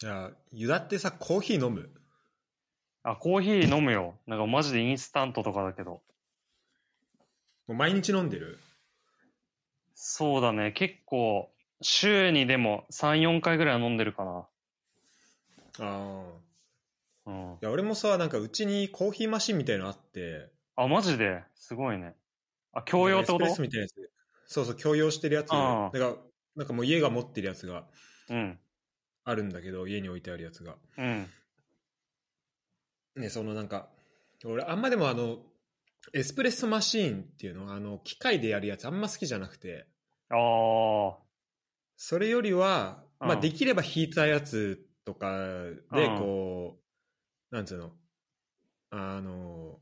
じゃあ、ユダってさ、コーヒー飲む？あ、コーヒー飲むよ。なんかマジでインスタントとかだけど。もう毎日飲んでる？そうだね。結構、週にでも3、4回ぐらいは飲んでるかな。ああ。うん。いや、俺もさ、なんかうちにコーヒーマシンみたいのあって、あ、マジで？すごいね。あ、共用ってこと？みたいなやつ。そうそう、共用してるやつ。だから、なんかもう家が持ってるやつがうん。あるんだけど、家に置いてあるやつが。うん。ね、そのなんか、俺あんまでもあの、エスプレッソマシーンっていうのあの、機械でやるやつあんま好きじゃなくて、ああ。それよりは、まあうんできれば引いたやつとかでうんこう、なんつうの、あの、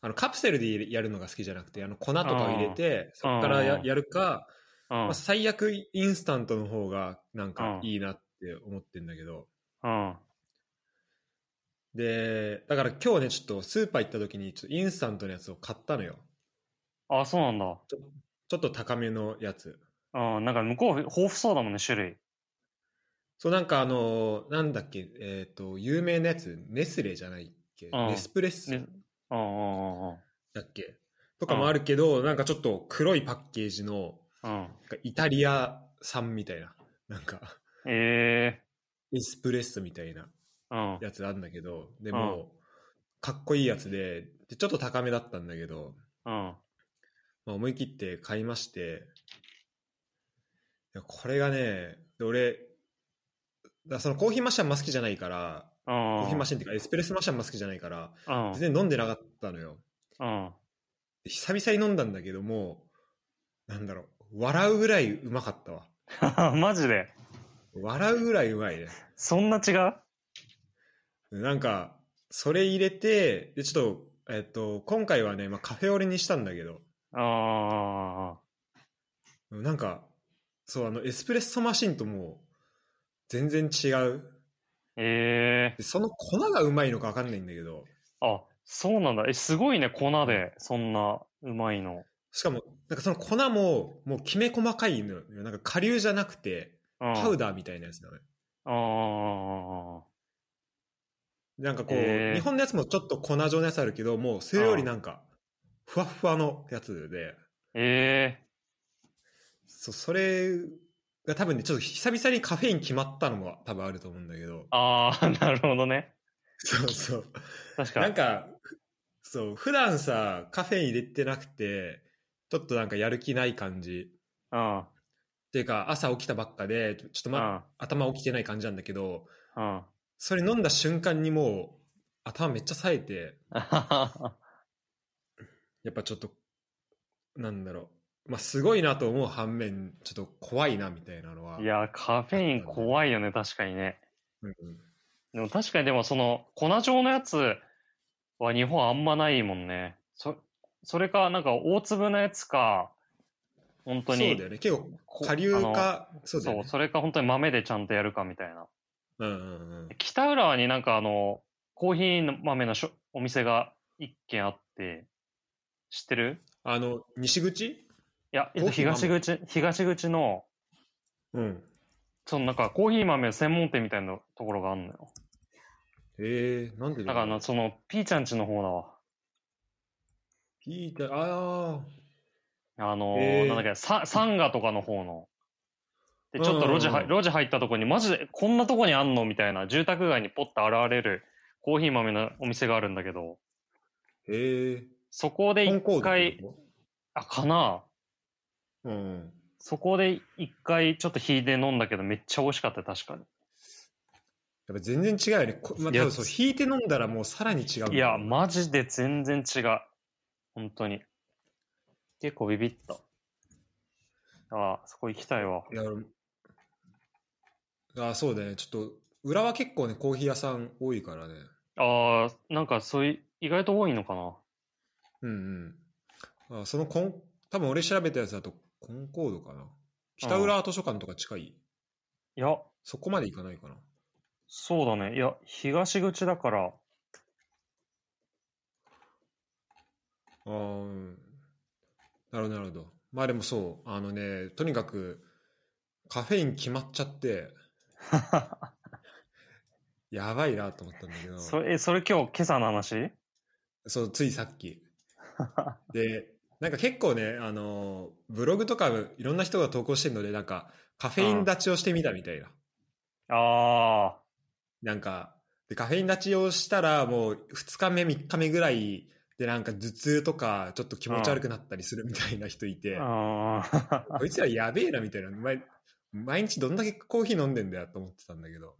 あのカプセルでやるのが好きじゃなくて、あの粉とかを入れて、そこからやるか、うんまあ、。最悪インスタントの方がなんかうんいいなって思ってんだけど、うん。で、だから今日ね、ちょっとスーパー行った時にちょっとインスタントのやつを買ったのよ。あ、そうなんだ。ちょっと高めのやつ。うん。なんか向こう豊富そうだもんね、種類。そうなんかあの、なんだっけ、えっ、と、有名なやつ、ネスレじゃないっけ、うんネスプレッソ？だっけ？とかもあるけど、なんかちょっと黒いパッケージの、うん。イタリア産みたいな、なんか、えエスプレッソみたいなえー。うん。やつあるんだけど、でも、かっこいいやつでで、ちょっと高めだったんだけど、うん。まあ、思い切って買いまして、いやこれがね、で俺、だそのコーヒーマシンあんま好きじゃないから、ココーヒーマシンっていうかエスプレッソマシンあんま好きじゃないから、うん。全然飲んでなかったのよ。うん。で久々に飲んだんだけども、なんだろう、笑うぐらいうまかったわ。マジで？笑うぐらいうまいね。そんな違う？なんか、それ入れて、で、ちょっと、えっと、今回はね、まあ、カフェオレにしたんだけど、あなんか、そう、あの、エスプレッソマシンともう、全然違う。あ。ええでその粉がうまいのか分かんないんだけど、あ、そうなんだ。え、すごいね、粉で、そんな、うまいの。しかも、なんかその粉も、もうきめ細かいのよ。なんか顆粒じゃなくて、うん。パウダーみたいなやつなのよ。あなんかこう、へー日本のやつもちょっと粉状のやつあるけど、もうそれよりなんか、ふわっふわのやつで、あ。ええそそれが多分ね、ちょっと久々にカフェイン決まったのも多分あると思うんだけど、ああ、なるほどね。そうそう。確かに。なんか、そう、普段さ、カフェイン入れてなくて、ちょっとなんかやる気ない感じ。うん。っていうか、朝起きたばっかで、ちょっとま、頭起きてない感じなんだけど、うん。うん。それ飲んだ瞬間にもう、頭めっちゃ冴えて、やっぱちょっと、なんだろう。まあ、すごいなと思う反面、ちょっと怖いなみたいなのは。いや、カフェイン怖いよね、確かにね。うんうん、でも確かにでもその粉状のやつは日本あんまないもんね。そそれかなんか大粒のやつか、本当に。そうだよね。結構、こ下流か、そうだそう、よね。それか本当に豆でちゃんとやるかみたいな。うんうんうん。北浦和になんかあの、コーヒー豆のしょお店が一軒あって、知ってる？あの、西口？いや、東口、東口の、うん。そのなんかコーヒー豆専門店みたいなところがあるのよ。えー、なんでだからその、ピーちゃんちの方だわ。ピーター、ああのーなんだっけ、ササンガとかの方の。で、ちょっと路地は、路地入ったとこに、マジで、こんなとこにあんの？みたいな、住宅街にポッと現れるコーヒー豆のお店があるんだけど、ー、えー、そこで一回、こあ、かなとうん。そこで一回ちょっと引いて飲んだけど、めっちゃ美味しかったよ、確かに。やっぱ全然違うよね。こまあ、そう、引いて飲んだらもうさらに違うねいや、マジで全然違う。本当に。結構ビビった。ああ、そこ行きたいわ。いや、俺あそうだね。ちょっと、裏は結構ね、コーヒー屋さん多いからね。ああ、なんかそういう、意外と多いのかな。うんうん。あそのコン、多分俺調べたやつだと、コンコードかな。北浦図書館とか近い、いや、そこまで行かないかな。そうだね。いや、東口だから、あーうん。なるほど、なるほど。まあでもそう、あのね、とにかく、カフェイン決まっちゃって、やばいなと思ったんだけど、それ、え、それ今日、今朝の話？そう、ついさっき。で、なんか結構ね、あの、ブログとかいろんな人が投稿してるので、なんかカフェイン立ちをしてみたみたいな。あなんか、で、カフェイン立ちをしたら、もう2日目、3日目ぐらいで、なんか頭痛とか、ちょっと気持ち悪くなったりするみたいな人いて、あ。ああ。こいつらやべえなみたいな。毎毎日どんだけコーヒー飲んでんだよと思ってたんだけど、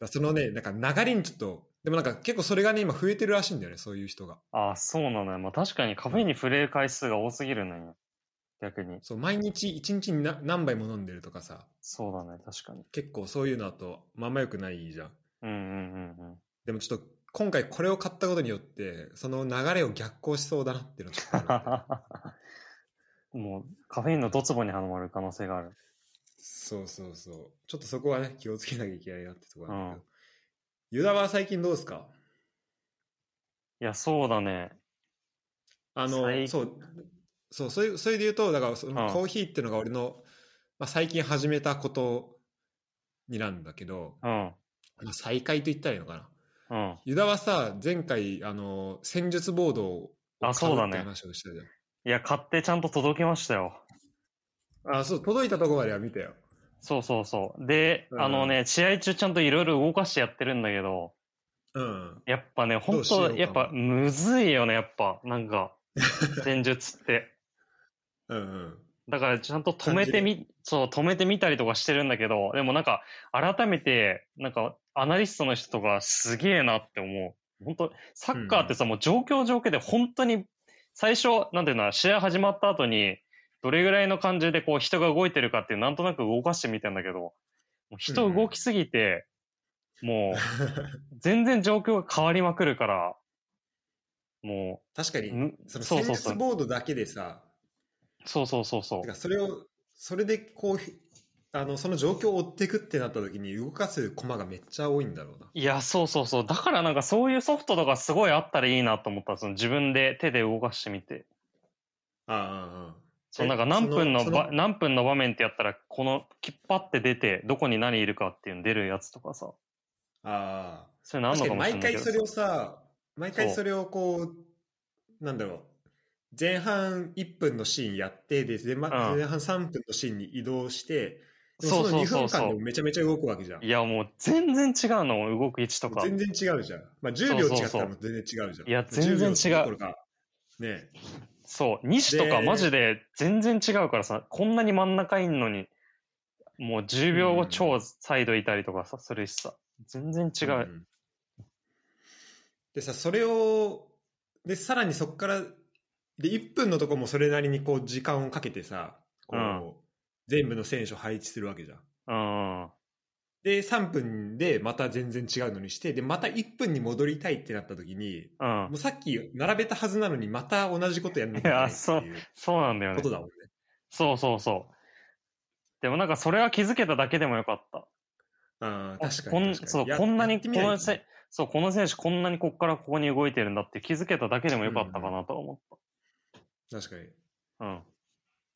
だそのね、なんか流れにちょっと、でもなんか結構それがね、今増えてるらしいんだよね、そういう人が。あ。ああ、そうなのよ。まあ確かにカフェインに触れる回数が多すぎるのよ。逆に。そう、毎日1日にな何杯も飲んでるとかさ、そうだね、確かに。結構そういうのだとまんま良くないじゃん。うんうんうんうん。でもちょっと今回これを買ったことによって、その流れを逆行しそうだなっていうの もう、カフェインのドツボにはまる可能性がある。そうそうそう。ちょっとそこはね、気をつけなきゃいけないなってところなんだけど。ユダは最近どうですか？いや、そうだね。あの、最そう、そう、それそれで言うと、だからそのうんコーヒーっていうのが俺の、まあ、最近始めたことになんだけど、うん。まあ、再開と言ったらいいのかな。うん。ユダはさ、前回、あの、戦術ボードをあそうだね買って話をしたじゃん。いや、買ってちゃんと届きましたよ。あ、そう、届いたとこまでは見たよ。そうそうそう。で、うんあのね、試合中ちゃんといろいろ動かしてやってるんだけど、うん。やっぱね、ど本当やっぱむずいよね、やっぱ。なんか、戦術って。うんうん。だからちゃんと止めてみ、そう、止めてみたりとかしてるんだけど、でもなんか、改めて、なんか、アナリストの人とかすげえなって思う。本当サッカーってさ、もう状況状況で本当に、最初、なんていうの、試合始まった後に、どれぐらいの感じでこう人が動いてるかっていう、なんとなく動かしてみたんだけど、もう人動きすぎて、もう、全然状況が変わりまくるから、も確かにう、、んその戦そうそうそう。術ボードだけでさ、そうそうそうそうそれを、それでこう、あの、その状況を追っていくってなった時に動かす駒がめっちゃ多いんだろうな。いや、そうそうそう。だからなんかそういうソフトとかすごいあったらいいなと思った。その自分で手で動かしてみて。ああ、ああ。そう、えなんか何分の何分の場面ってやったら、この、きっぱって出て、どこに何いるかっていうの出るやつとかさ。ああ。それなんのかもしれないけど。毎回それをさ、毎回それをこう、なんだろう。前半1分のシーンやって、で、前,、半3分のシーンに移動して、そうその2うそうそう間でもめちゃめちゃ動くわけじゃん。いや、もう全然違うの、動く位置とか。全然違うじゃん。まあ10秒違ったら全然違うじゃん。いや全然違う10秒どころかねそう、西とかでマジで全然違うからさ、こんなに真ん中いんのに、もう10秒後うん超サイドいたりとかさ、するしさ。全然違う。んでさ、それを、で、さらにそこから、で、1分のとこもそれなりにこう時間をかけてさ、全部の選手を配置するわけじゃん。うん。で、3分でまた全然違うのにして、で、また1分に戻りたいってなった時に、うんも。うさっき並べたはずなのにまた同じことやるのいやっていうそうなんだよねこと。だもんね。そうそうそう。でもなんかそれは気づけただけでもよかった。ああ、あ確かこんに。そう、やこんなに、このせ、そう、この選手こんなにこっからここに動いてるんだって気づけただけでもよかったかなとは思っ確かに。た。うん。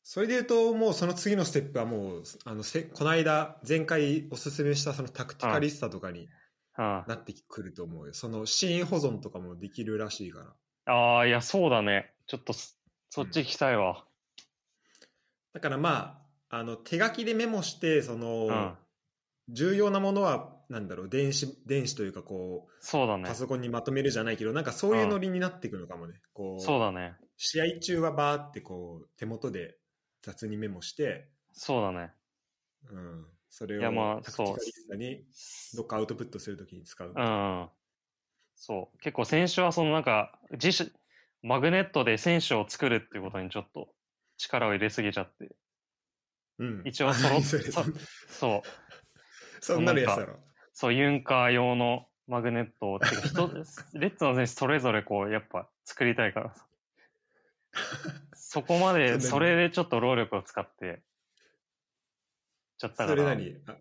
それで言うと、もうその次のステップはもう、あのせこの間、前回おすすめしたそのタクティカリスタとかにあなってくると思うよ。そのシーン保存とかもできるらしいから。あー、いや、そうだね。ちょっとそ、そっち行きたいわ。だからまあ、あの手書きでメモして、その、うん。重要なものは、なんだろう、電子、電子というかこう、そうだねパ。ソコンにまとめるじゃないけど、なんかそういうノリになってくるのかもね。こう、そうだね。試合中はバーってこう、手元で雑にメモして、そうだね。うん、それいやまあをタクティカリスタにどっかアウトプットするときに使う。うん。そう。結構選手はそのなんか、自主、マグネットで選手を作るっていうことにちょっと力を入れすぎちゃって。うん、一応そ れそそう。そんなのやつだろ。そう、ユンカー用のマグネットを、てか人 レッツの選手それぞれこう、やっぱ作りたいからさ。そこまで、それでちょっと労力を使って、ちゃったから。それ何？あ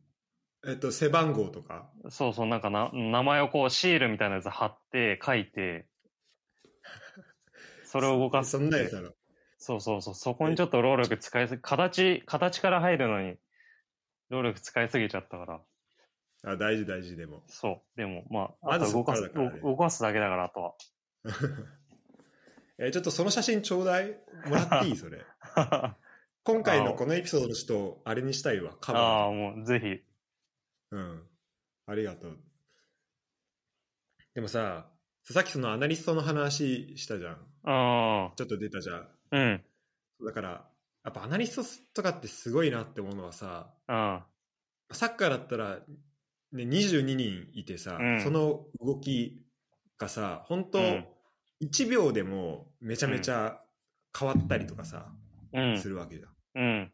えっと、背番号とか？そうそう、なんかな、名前をこう、シールみたいなやつ貼って、書いて、それを動かすそんなやつだろ。そうそうそう、そこにちょっと労力使いすぎ、形、形から入るのに、労力使いすぎちゃったから。あ大事大事でも。そう。でも、まあ、あと動かす、か動かすだけだから、あとは。えーちょっとその写真ちょうだいもらっていい？それ。今回のこのエピソードの人、あれにしたいわ。カあバあ、もう、ぜひ。ー。うん。ありがとう。でもさ、さっきそのアナリストの話したじゃん。あちょっと出たじゃん。あ、うん。だから、やっぱアナリストとかってすごいなって思うのはさ、うん。サッカーだったら、ね、22人いてさ、うんその動きがさ、本当、うん1秒でもめちゃめちゃ変わったりとかさ、うんす。るわけじゃん。うん。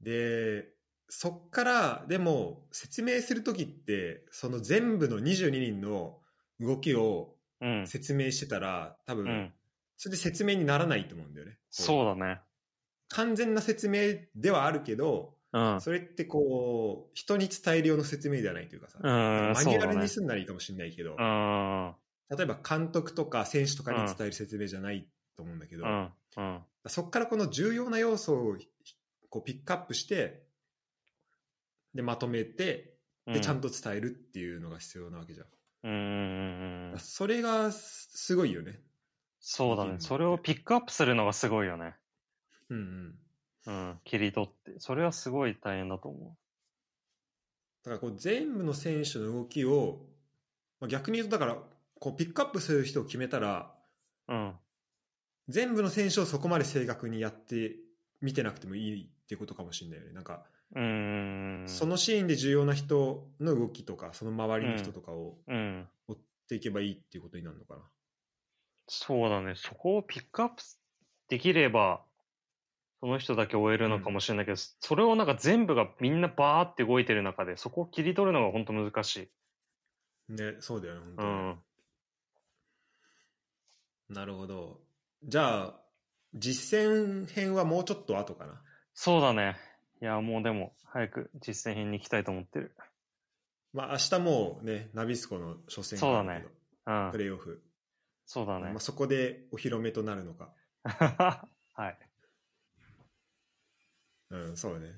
で、そっから、でも、説明するときって、その全部の22人の動きをうん。説明してたら、多分、うん。それで説明にならないと思うんだよね。そうだね。完全な説明ではあるけど、うん。それってこう、人に伝えるような説明ではないというかさ、うんマニュアルにそすんならいいかもしれないけど、うん。例えば監督とか選手とかに伝える説明じゃないと思うんだけど、うん。うん。そこからこの重要な要素をこうピックアップして、で、まとめて、で、ちゃんと伝えるっていうのが必要なわけじゃん。うん。うん。うん。それがすすごいよね。そうだね。それをピックアップするのがすごいよね。うんうん。うん。切り取って。それはすごい大変だと思だからこう全部の選手の動きを、まあ、逆に言うとだからこうピックアップする人を決めたらう。うん。全部の選手をそこまで正確にやって見てなくてもいいってことかもしれないよね。なんか、うん。そのシーンで重要な人の動きとかその周りの人とかをうん。追っていけばいいっていうことになるのかな。そうだね。そこをピックアップできれば、その人だけ終えるのかもしれないけど、それをなんか全部がみんなバーって動いてる中で、そこを切り取るのが本当難しい。ね、そうだよね、本当に。うん。なるほど。じゃあ、実践編はもうちょっと後かな？そうだね。いや、もうでも、早く実践編に行きたいと思ってる。まあ明日もうね、ナビスコの初戦があるけどうんプ。レーオフ。そうだねまあ、。そこでお披露目となるのか。はい。うん、そうね。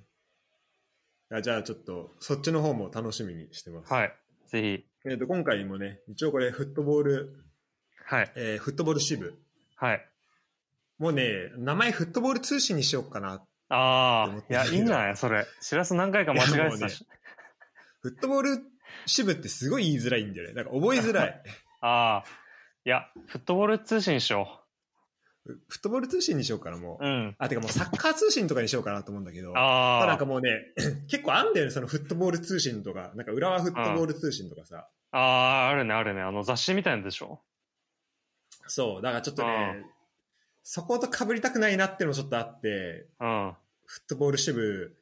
あじゃあちょっと、そっちの方も楽しみにしてます。はい。ぜひ。えー、と今回もね、一応これ、フットボール、はい。えーフットボール支部。はい。もうね、名前フットボール通信にしようかな。ああ、いや、いいんじゃない？それ。しらす何回か間違えてたし。フットボール支部ってすごい言いづらいんだよね。なんか覚えづらい。ああ。いや、フットボール通信しよフットボール通信にしようかな、もう。う。うん。あ、てかもうサッカー通信とかにしようかなと思うんだけど。ああ。なんかもうね、結構あんだよね、そのフットボール通信とか、なんか浦和フットボール通信とかさ。ああ、あるね、あるね。あの雑誌みたいなんでしょ？そう、だからちょっとうね、そこと被りたくないなっていうのもちょっとあって、うん。フットボール支部、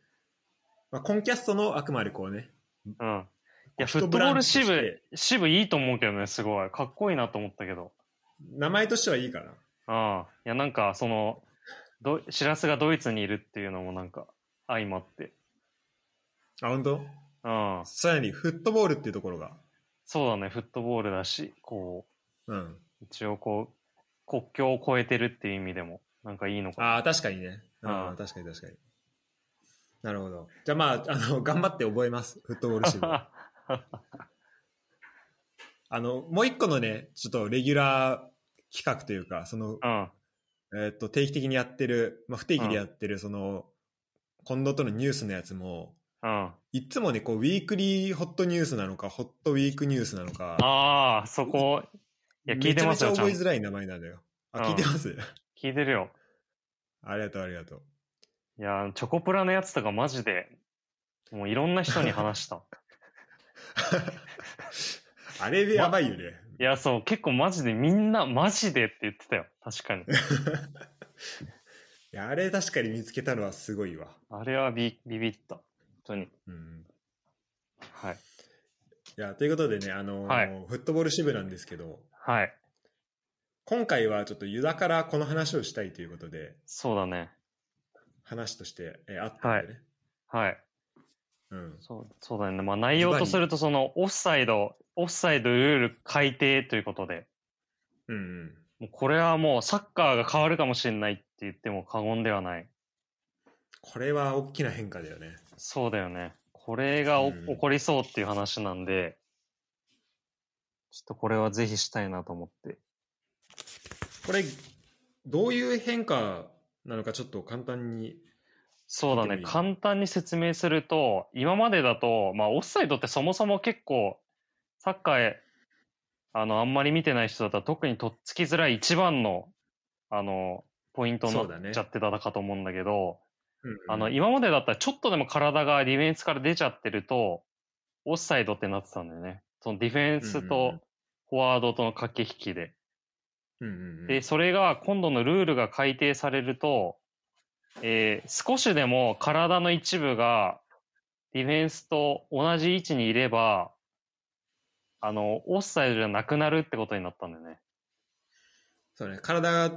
まあ、コンキャストのあくまでこうね、うん。いや、フ一ットボール支部、支部いいと思うけどね、すごい。かっこいいなと思ったけど。名前としてはいいかな。ああ。いや、なんか、その、ど、しらすがドイツにいるっていうのもなんか、相まって。あ、本当？うん。さらにフットボールっていうところが、そうだね、フットボールだし、こうん。う、一応こう、国境を越えてるっていう意味でも、なんかいいのかな。ああ、確かにね。あうんあ、確かに確かに。なるほど。じゃあまあ、あの、頑張って覚えます。フットボール支部。あの、もう一個のね、ちょっとレギュラー企画というか、その、うん。えっと、定期的にやってる、まあ、不定期でやってる、その、近藤とのニュースのやつも、うん。いつもね、こう、ウィークリーホットニュースなのか、ホットウィークニュースなのか、ああ、そこ、いや、聞いてますよ、めちゃ覚えづらい名前なんだよ。あ、うん聞いてます？聞いてるよ。ありがとう、ありがとう。いや、チョコプラのやつとかマジで、もういろんな人に話した。あれでやばいよね。いや、そう、結構マジでみんな、マジでって言ってたよ。確かに。いやあれ確かに見つけたのはすごいわ。あれはビビビった。本当に。うん。はい。いや、ということでね、あのーはいフットボール支部なんですけど、はい。今回はちょっとユダからこの話をしたいということで、そうだね。話として、えーあったんでね。はい。うん。そう、そうだね。まあ内容とすると、その、オフサイド、オフサイドルール改定ということで、うんうん。もうこれはもうサッカーが変わるかもしれないって言っても過言ではない。これは大きな変化だよね。そうだよね。これがおうん起こりそうっていう話なんで、ちょっとこれはぜひしたいなと思って。これ、どういう変化なのかちょっと簡単に。そうだね。簡単に説明すると、今までだと、まあ、オフサイドってそもそも結構、サッカーへ、あの、あんまり見てない人だったら特にとっつきづらい一番の、あの、ポイントになっちゃってたかと思うんだけど、うんあの、今までだったらちょっとでも体がディフェンスから出ちゃってると、オフサイドってなってたんだよね。そのディフェンスとんフォワードとの駆け引きで。うんうんうんで、それが今度のルールが改定されると、えー少しでも体の一部がディフェンスと同じ位置にいれば、あの、オフサイドじゃなくなるってことになったんだよね。そうね、体が、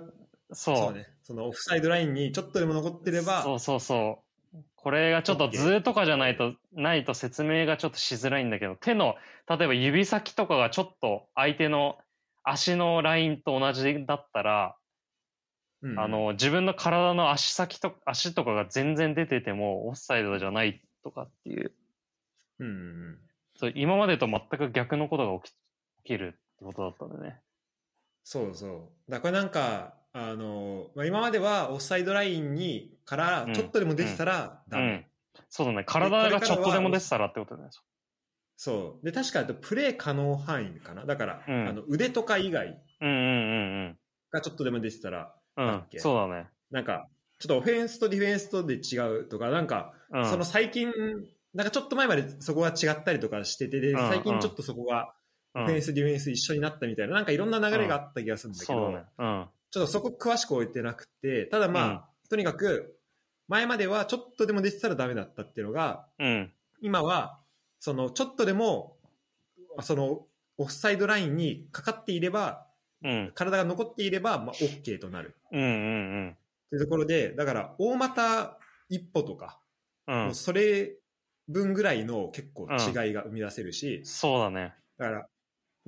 そう。そうね、そのオフサイドラインにちょっとでも残ってれば、そうそうそう。これがちょっと図とかじゃないと、ないと説明がちょっとしづらいんだけど、手の、例えば指先とかがちょっと相手の足のラインと同じだったら、あ、の、自分の体の足先と、足とかが全然出てても、オフサイドじゃないとかっていう、うんそう今までと全く逆のことが起き起きるってことだったんだよね。そうそう。だからなんか、あの、まあ、今まではオフサイドラインにからうんちょっとでも出てたらダメ。うん。そうだね。体がちょっとでも出てたらってことだね。そう。で、確かプレー可能範囲かな。だから、うんあの腕とか以外うんうんうんがちょっとでも出てたら、そうだね。なんか、ちょっとオフェンスとディフェンスとで違うとか、なんか、うん。その最近、なんかちょっと前までそこが違ったりとかしてて、で、うん最近ちょっとそこが、うんオフェンス、ディフェンス一緒になったみたいな、なんかいろんな流れがあった気がするんだけど、ね。うん。ちょっとそこ詳しく置いてなくて、ただまあ、うんとにかく、前まではちょっとでも出てたらダメだったっていうのが、うん。今は、その、ちょっとでも、その、オフサイドラインにかかっていれば、うん。体が残っていれば、まあ、OK となる。うんうんっていうところで、だから、大股一歩とか、うん。それ分ぐらいの結構違いが生み出せるし、そうだね。だから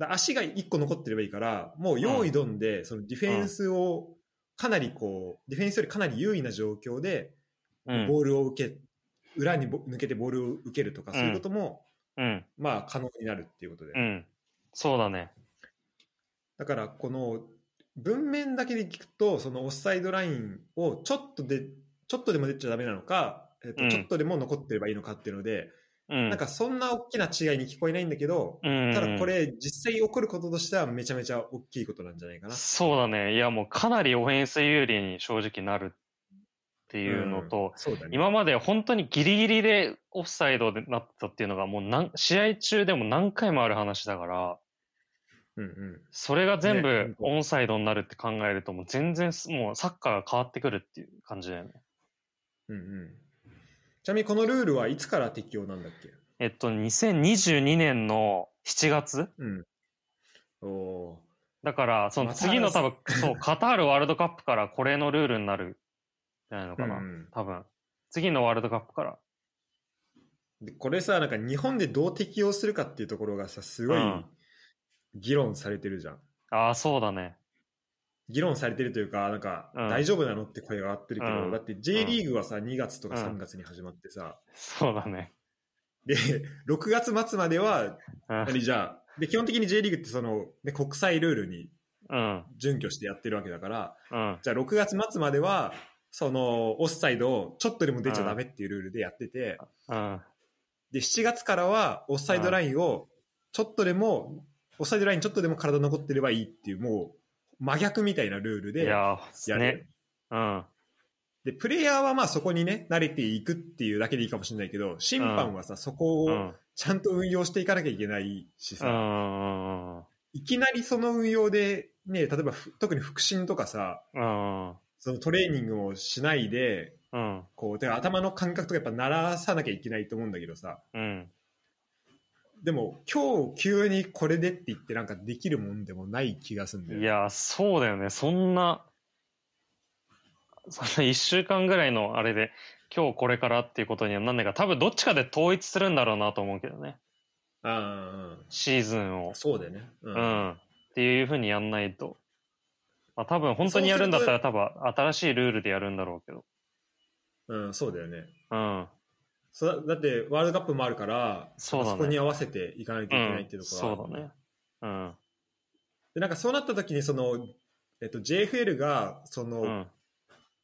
足が一個残ってればいいから、もう用意どんで、そのディフェンスをかなりこう、ディフェンスよりかなり優位な状況で、うん。ボールを受け、裏にぼ抜けてボールを受けるとか、そういうことも、うん。まあ可能になるっていうことで。うん。そうだね。だから、この文面だけで聞くと、そのオフサイドラインをちょっとで、ちょっとでも出ちゃダメなのか、えっとうんちょっとでも残ってればいいのかっていうので、うん。なんかそんな大きな違いに聞こえないんだけど、うん、ただこれ実際起こることとしてはめちゃめちゃ大きいことなんじゃないかな。そうだね。いや、もうかなりオフェンス有利に正直なるっていうのと、うんね。今まで本当にギリギリでオフサイドでなったっていうのがもうなん試合中でも何回もある話だから、うんうん。それが全ね部オンサイドになるって考えるともう全然すもうサッカーが変わってくるっていう感じだよね。うんうん。ちなみにこのルールはいつから適用なんだっけ？えっと、2022年の7月うん。おおだから、その次の多分、そう、カタールワールドカップからこれのルールになるじゃないのー。かな。うんうん多分。次のワールドカップから。でこれさ、なんか日本でどう適用するかっていうところがさ、すごいうん議論されてるじゃん。ああ、そうだね。議論されてるというか、なんか、うん大丈夫なのって声が上がってるけど、うんだって J リーグはさ、2月とかうん3月に始まってさ、そうだね。で、6月末までは、うん。何じゃあ、で、基本的に J リーグってその、ね、国際ルールにうん。準拠してやってるわけだから、うん。じゃあ6月末までは、その、オフサイドをちょっとでも出ちゃダメっていうルールでやってて、うん。で、7月からはオフサイドラインをちょっとでも、オフサイドラインちょっとでも体残ってればいいっていう、もう真逆みたいなルールでいやる。ね。うん。で、プレイヤーはまあそこにね、慣れていくっていうだけでいいかもしれないけど、審判はさ、そこをうん。ちゃんと運用していかなきゃいけないしうさ、ん。うん。いきなりその運用で、ね、例えばふ特に腹心とかさ、うん。そのトレーニングをしないで、うん。こう、で頭の感覚とかやっぱ鳴らさなきゃいけないと思うんだけどさ、うん。でも今日急にこれでって言ってなんかできるもんでもない気がするんだよね。いやー、そうだよね。そんな、そんな一週間ぐらいのあれで、今日これからっていうことにはなんないか、多分どっちかで統一するんだろうなと思うけどね。ああ、シーズンを。そうだよね。ううん。っていうふうにやんないと。まあ多分本当にやるんだったら多分新しいルールでやるんだろうけど。うん、そうだよね。うん。そだってワールドカップもあるからそうだねこに合わせていかないといけないっていうところそうだね。うん。でなんかそうなった時にその、えっと、JFL がその、うん。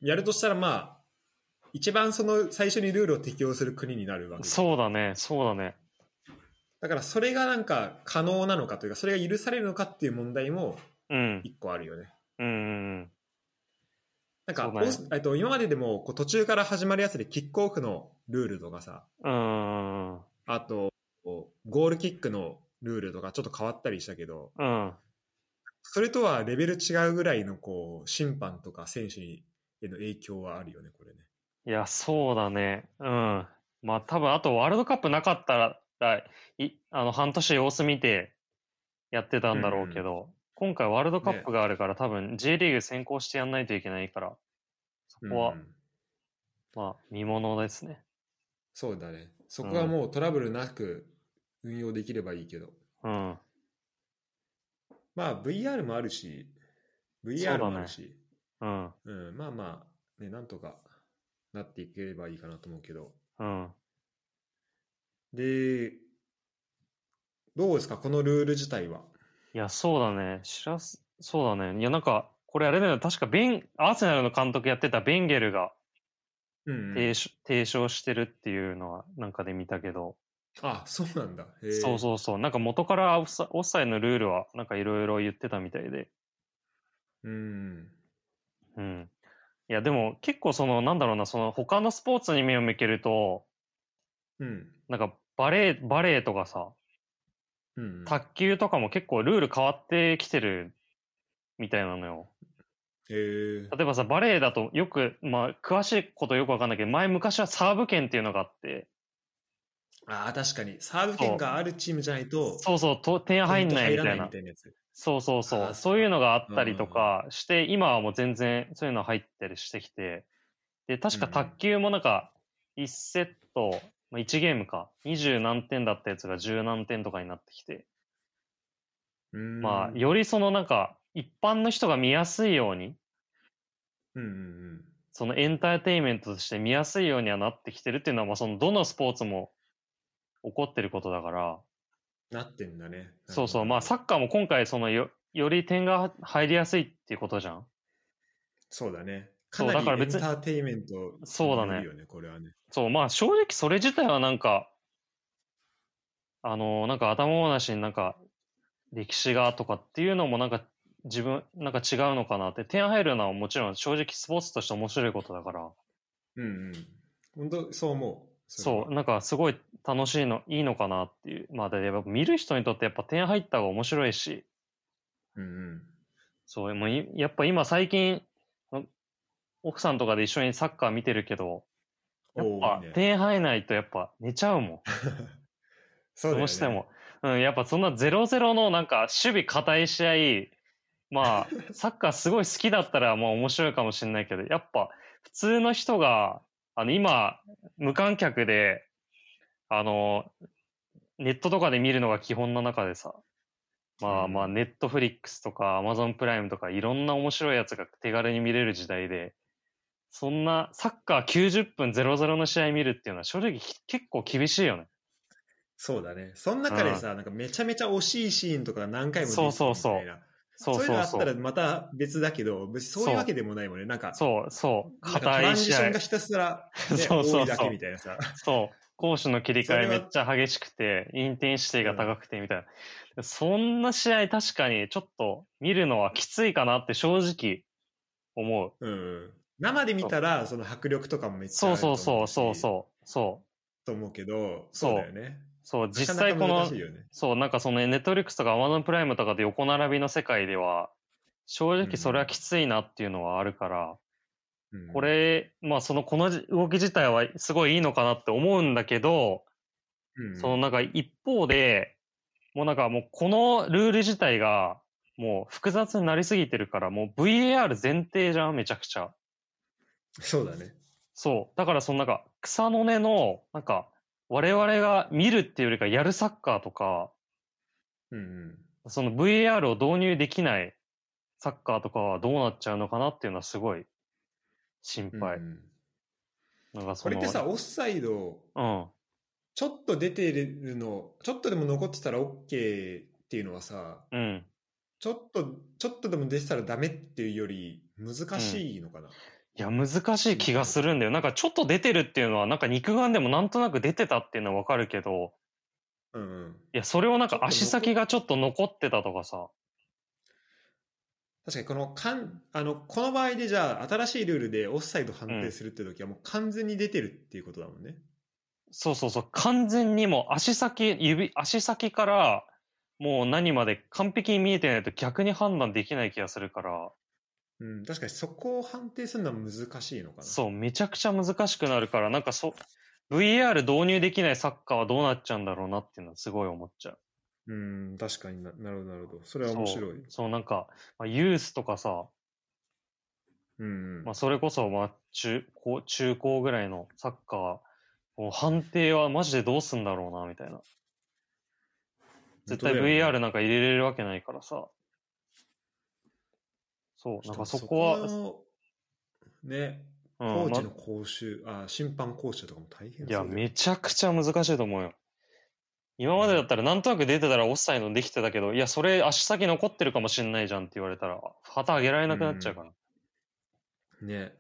やるとしたらまあ一番その最初にルールを適用する国になるわけでそうだね。そうだね。だからそれがなんか可能なのかというかそれが許されるのかっていう問題もうん。一個あるよね。うんうんなんか、っと、今まででもこう途中から始まるやつでキックオフのルールとかさあとゴールキックのルールとかちょっと変わったりしたけど。それとはレベル違うぐらいのこう審判とか選手にへの影響はあるよねこれね。いや、そうだね。うん。まあ多分、あとワールドカップなかったら、いあの、半年様子見てやってたんだろうけど、今回ワールドカップがあるから、多分 J リーグ先行してやんないといけないから、そこは、うんまあ、見ものですね。そうだねそこはもうトラブルなく運用できればいいけど、うん。まあ VR もあるし VR もあるしうん。うん、まあまあ、ね、なんとかなっていければいいかなと思うけど。うん。で、どうですか、このルール自体は。いや、そうだね。知らす、そうだね。いや、なんか、これあれだよ。確かベン、アーセナルの監督やってたベンゲルがうん、提唱提唱してるっていうのはなんかで見たけど、あ、そうなんだ。へえそうそうそう。なんか元からオフサオフサイドのルールはなんかいろいろ言ってたみたいで。うん。うん。いや、でも結構その、なんだろうな、その他のスポーツに目を向けると、うん。なんかバレー、バレーとかさ、うん。卓球とかも結構ルール変わってきてるみたいなのよ。へえ例えばさ、バレーだとよく、まあ、詳しいことよくわかんないけど、前昔はサーブ権っていうのがあって、ああ、確かに。サーブ権があるチームじゃないと、そうそう、と点入んないみたいな。そうそうそう。そういうのがあったりとかして、今はもう全然そういうの入ったりしてきて、で、確かうん卓球もなんか、1セット、まあ、1ゲームか、20何点だったやつが10何点とかになってきて、うんまあ、よりそのなんか、一般の人が見やすいように、うんうんうん。そのエンターテインメントとして見やすいようにはなってきてるっていうのは、まあ、そのどのスポーツも起こってることだから、なってんだね。そうそう、まあ、サッカーも今回、そのよ、より点が入りやすいっていうことじゃん。そうだね。そうかなりだから別にエンターテインメントそうだねこれはね。そう、まあ正直それ自体はなんか、あの、なんか頭ごなしになんか歴史がとかっていうのもなんか自分、なんか違うのかなって、点入るのはもちろん正直スポーツとして面白いことだから、うんうん。本当そう思う。れそう、はなんかすごい楽しいの、いいのかなっていう。まあで、やっぱ見る人にとってやっぱ点入った方が面白いし、うんうん。そう、もういやっぱ今最近、奥さんとかで一緒にサッカー見てるけど、やっぱ点入らないとやっぱ寝ちゃうもん。そうねどうしても。うん、やっぱそんな0-0のなんか守備硬い試合、まあ、サッカーすごい好きだったらもう面白いかもしれないけど、やっぱ普通の人が、あの今、無観客で、あの、ネットとかで見るのが基本の中でさ、まあうんまあ、ネットフリックスとかアマゾンプライムとかいろんな面白いやつが手軽に見れる時代で、そんなサッカー90分0-0の試合見るっていうのは正直き結構厳しいよね。そうだね。その中でさ、なんかめちゃめちゃ惜しいシーンとかが何回も出てくるみたいな。そうそうそうそういうのあったら。また別だけど、別にそういうわけでもないもんね。なんか、そう、そう、硬い試合ランジションが。ひたすら、ね、そうそうそう多いだけみたいなさ。そう、攻守の切り替えめっちゃ激しくて、インテンシティが高くてみたいな。そんな試合確かにちょっと見るのはきついかなって正直思う。うんうん。生で見たら、その迫力とかもめっちゃそうあると思そうそうそうしそう。そう。と思うけど、そうそうだよね。そう、実なかな際このか難しいよね。そう、なんかそのネットフリックスとかアマゾンプライムとかで横並びの世界では、正直それはきついなっていうのはあるから、うんこ、れ、まあそのこの動き自体はすごいいいのかなって思うんだけど、うんそのなんか一方で、もうなんかもうこのルール自体がもう複雑になりすぎてるから、もう VAR 前提じゃん、めちゃくちゃ。そうだね。そう。だからそのなんか草の根の、なんか我々が見るっていうよりかやるサッカーとか、うんうん。その VAR を導入できないサッカーとかはどうなっちゃうのかなっていうのはすごい心配。うんなんかそのこれってさ、オフサイド、うん。ちょっと出てるの、ちょっとでも残ってたら OK っていうのはさ、うん。ちょっと、ちょっとでも出てたらダメっていうより難しいのかな？いや、難しい気がするんだよ。なんかちょっと出てるっていうのは、なんか肉眼でもなんとなく出てたっていうのはわかるけど、うんうん。いや、それをなんか足先がちょっと残ってたとかさ。確かにこのかんあのこの場合でじゃあ新しいルールでオフサイド判定するって時はもう完全に出てるっていうことだもんね。そうそうそう。完全にもう足先、指、足先からもう何まで完璧に見えてないと逆に判断できない気がするから、うん、確かにそこを判定するのは難しいのかな。そう、めちゃくちゃ難しくなるから、なんかそう、VAR 導入できないサッカーはどうなっちゃうんだろうなっていうのはすごい思っちゃう。うん、確かにななるほどなるほど。それは面白い。そう、なんか、まあ、ユースとかさ、うんうんまあ、それこそ、まあ、中高、中高ぐらいのサッカー、もう判定はマジでどうすんだろうな、みたいな。絶対本当だよね VAR なんか入れれるわけないからさ。そう、なんかそこは、のね、うんコーチまの講習、あ審判講習とかも大変いや、めちゃくちゃ難しいと思うよ。今までだったらなんとなく出てたらオフサイドできてたけど、いや、それ足先残ってるかもしんないじゃんって言われたら、旗上げられなくなっちゃうから。ね。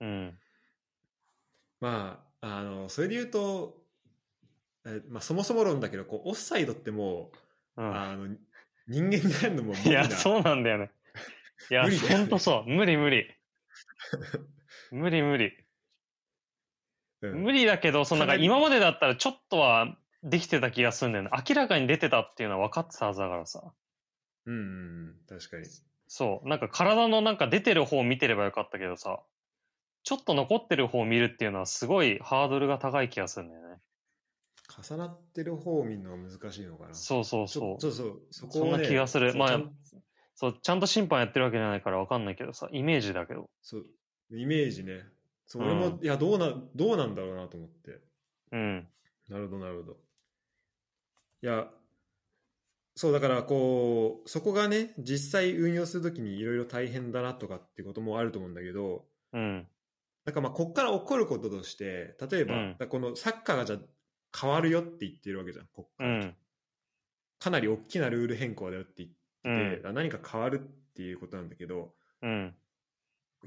うん。まあ、あの、それで言うと、えまあ、そもそも論だけど、こう、オフサイドってもう、うん。あの、人間がやるのも無い理なや、そうなんだよね。いや、無理だよねほんとそう。無理無理。無理無理。うん無理だけど、そのなんかかなり今までだったらちょっとはできてた気がするんだよね。明らかに出てたっていうのは分かってたはずだからさ。うんうんうん、確かに。そう。なんか体のなんか出てる方を見てればよかったけどさ、ちょっと残ってる方を見るっていうのはすごいハードルが高い気がするんだよね。重なってる方を見るのが難しいのかな。そうそうちそう。ょそうそう、そこそんなをね気がするまあそうちゃんそう、ちゃんと審判やってるわけじゃないから分かんないけどさ、イメージだけど。そう、イメージね。そう、うん俺も、いや、どうな、どうなんだろうなと思って。うん。なるほど、なるほど。いや、そう、だから、こう、そこがね、実際運用するときにいろいろ大変だなとかってこともあると思うんだけど、うん。なんかまあ、こっから起こることとして、例えば、うんこのサッカーがじゃあ変わるよって言ってるわけじゃん、こっから。うん。かなり大きなルール変更だよって言って。何か変わるっていうことなんだけど、うん。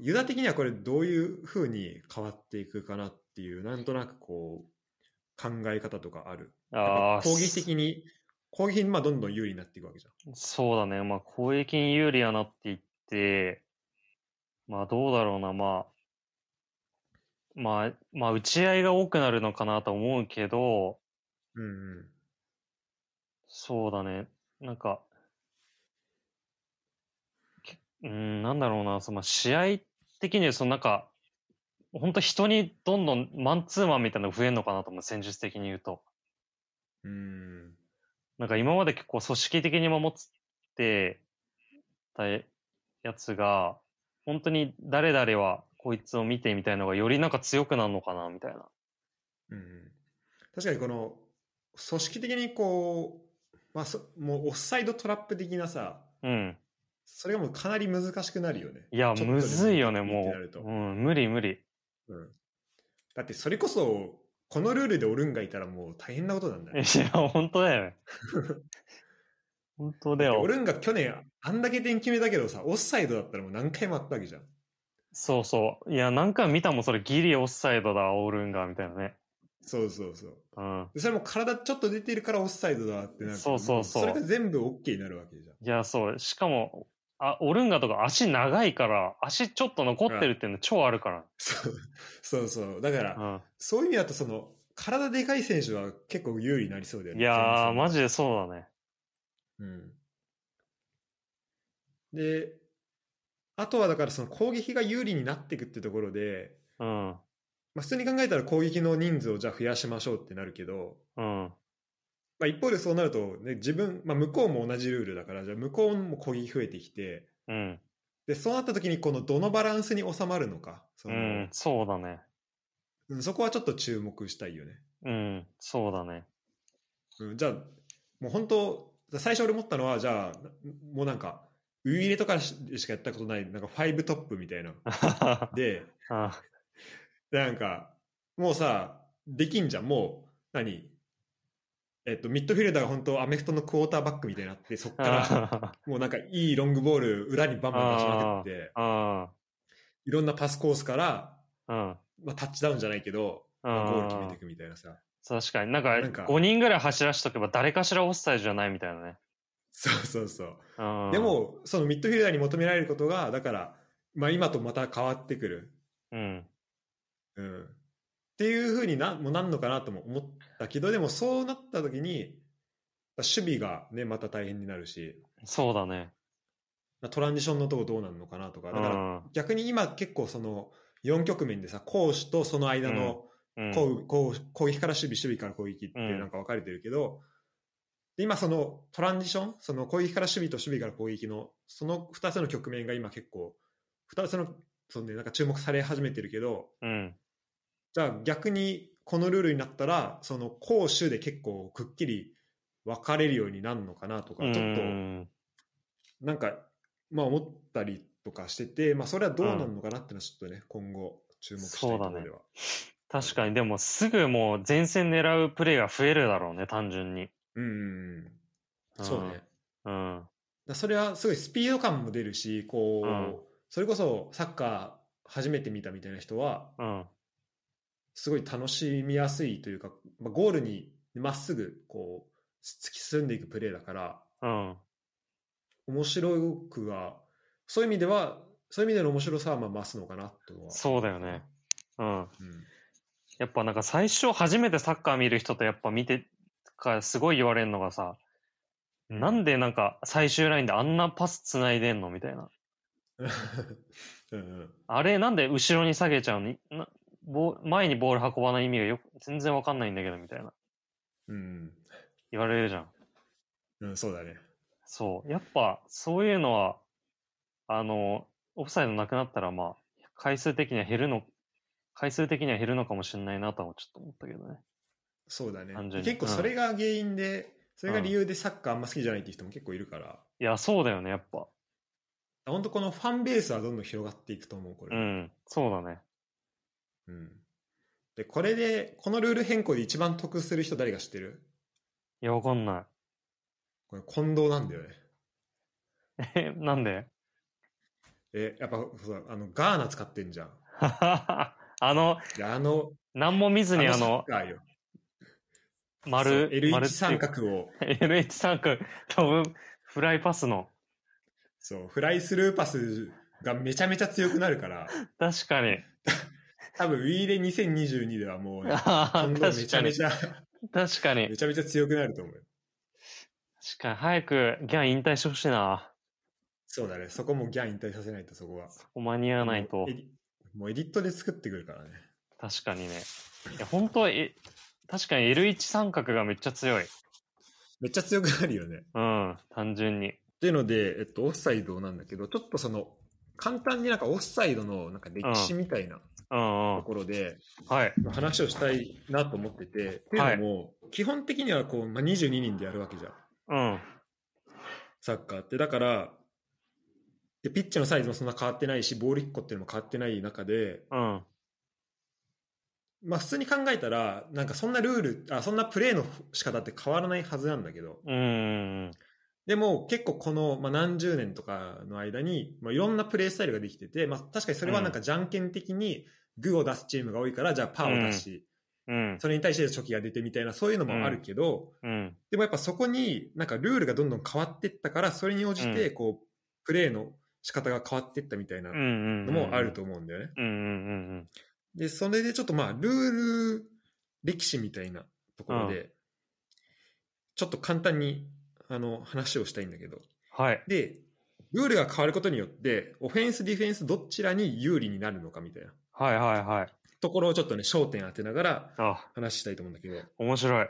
ユダ的にはこれどういうふうに変わっていくかなっていう、なんとなくこう、考え方とかある。あ攻撃的に、攻撃にまあどんどん有利になっていくわけじゃん。そうだね。まあ、攻撃に有利やなって言って、まあ、どうだろうな。まあ、まあ、まあ、打ち合いが多くなるのかなと思うけど、うんうん。そうだね。なんか、けうん、なんだろうな。その試合的に、そのなんか、本当人にどんどんマンツーマンみたいなのが増えるのかなと思う。戦術的に言うと。うん。なんか今まで結構組織的に守ってたやつが、本当に誰々はこいつを見てみたいのがよりなんか強くなるのかなみたいな。うんうん、確かにこの、組織的にこう、まあそ、もうオフサイドトラップ的なさ、うん。それがもうかなり難しくなるよね。いや、むずいよね、もう。うん、無理無理。うん。だってそれこそ、このルールでオルンがいたらもう大変なことなんだよ。いや、本当だよね。本当だよオ。ルンが去年あんだけ点決めたけどさ、オフサイドだったらもう何回もあったわけじゃん。そうそう。いや、何回見たもん、それギリオフサイドだ、オールンガーみたいなね。そうそうそう。うん。でそれも体ちょっと出てるからオフサイドだってなるとそうそうそうもそれが全部 OK になるわけじゃん。いや、そう。しかも、あ、オルンガとか足長いから、足ちょっと残ってるっていうの超あるから。そうそうそう。だから、うん。そういう意味だとその、体でかい選手は結構有利になりそうだよね。いやー、マジ。ジでそうだね。うん。で、あとはだからその攻撃が有利になっていくってところで、うん。まあ、普通に考えたら攻撃の人数をじゃあ増やしましょうってなるけど、うん。まあ、一方でそうなると、ね、自分、まあ、向こうも同じルールだから、じゃあ向こうも攻撃増えてきて、うん。で、そうなった時にこのどのバランスに収まるのか、そうのん。そうだね。うんそこはちょっと注目したいよね。うん。そうだね。うん、じゃあ、もう本当、最初俺思ったのは、じゃあ、もうなんか、ウイイレとかししかやったことない、なんかファイブトップみたいな。で、あでなんか、もうさ、できんじゃん。もう、何？えっと、ミッドフィルダーが本当アメフトのクォーターバックみたいになって、そっから、あもうなんかいいロングボール裏にバンバン出しまくって、あ。いろんなパスコースから、うん。まあ、タッチダウンじゃないけど、まあゴール決めていくみたいなさ。確かに。なんか、なんか5人ぐらい走らしとけば誰かしらオフサイドじゃないみたいなね。そうそうそう。うん。で、も、そのミッドフィルダーに求められることが、だから、まあ今とまた変わってくる。うん。うん。っていうふうになもうなんのかなとも思ったけど、でもそうなった時に、守備がね、また大変になるし、そうだね。トランジションのとこどうなるのかなとか、だからうん逆に今結構その4局面でさ、攻守とその間のうん。攻攻攻撃から守備、守備から攻撃ってうんなんか分かれてるけど、で今そのトランジション、その攻撃から守備と守備から攻撃のその2つの局面が今結構、2つのその、ね、なんか注目され始めてるけど、うん。じゃあ逆にこのルールになったら、その攻守で結構くっきり分かれるようになるのかなとか、ちょっとうんなんか、まあ思ったりとかしてて、まあそれはどうなるのかなっていうのはちょっとね、今後注目したいところでは。確かに、でもすぐもう前線狙うプレーが増えるだろうね、単純に。うん。そうね。うん。だそれはすごいスピード感も出るし、こう、うんそれこそサッカー初めて見たみたいな人は、うん。すごい楽しみやすいというか、まあ、ゴールにまっすぐこう突き進んでいくプレーだから、うん。面白くは、そういう意味では、そういう意味での面白さはまあ増すのかなとは。そうだよね。うん。うん。やっぱなんか最初初めてサッカー見る人とやっぱ見てからすごい言われるのがさ、なんでなんか最終ラインであんなパス繋いでんのみたいな。うんうん、あれなんで後ろに下げちゃうの？なボ前にボール運ばない意味がよく全然わかんないんだけどみたいな。うん、言われるじゃん。うん、そうだね。そう。やっぱそういうのは、あの、オフサイドなくなったらまあ、回数的には減るの、回数的には減るのかもしれないなとはちょっと思ったけどね。そうだね結構それが原因で、それが理由でサッカーあんま好きじゃないっていう人も結構いるから、いや、そうだよね、やっぱ。本当このファンベースはどんどん広がっていくと思う、これ。うん、そうだね。うんで、これで、このルール変更で一番得する人誰が知ってる？いや、わかんなこれ近藤なんだよね。い。え、なんで？え、やっぱそうあのガーナ使ってんじゃん。あの、であの、何も見ずにあの、カーよ。丸、そう L1 丸っていう三角を、L1 三角飛ぶフライパスの。そう、フライスルーパスがめちゃめちゃ強くなるから、確かに。多分 Wii で2022ではもう、ね、め。ちゃめちゃ、確かにめ。ちゃめちゃ強くなると思うよ。確かに。早くギャン引退してほしいな。そうだね、そこもギャン引退させないと、そこは。そこ間に合わないともうエ。ディットで作ってくるからね。確かにね。いや、本当は、え、確かに L1 三角がめっちゃ強い。めっちゃ強くなるよね。うん、単純に。っていうので、えっと、オフサイドなんだけど、ちょっとその、簡単になんかオフサイドのなんか歴史みたいなうんうとん。ころで、はい。話をしたいなと思ってて、っていうのも、基本的にはこう、まあ、22人でやるわけじゃん。うん。サッカーって。だから、でピッチのサイズもそんな変わってないし、ボール1個っていうのも変わってない中で、うん。まあ普通に考えたら、なんかそんなルール、あそんなプレーの仕方って変わらないはずなんだけど、うん。でも結構この、まあ、何十年とかの間に、まあ、いろんなプレースタイルができてて、まあ確かにそれはなんかじゃんけん的にグーを出すチームが多いから、じゃあパーを出し、うん。それに対してチョキが出てみたいな、そういうのもあるけど、うん。でもやっぱそこになんかルールがどんどん変わっていったから、それに応じてこう、プレーの仕方が変わっていったみたいな。のもあると思うんだよね。で、それでちょっとまあ、ルール歴史みたいなところで、ちょっと簡単にあの話をしたいんだけど、はい。で、ルールが変わることによって、オフェンス、ディフェンス、どちらに有利になるのかみたいなはいはいはい。ところをちょっとね、焦点当てながらあ、話したいと思うんだけど、面白い。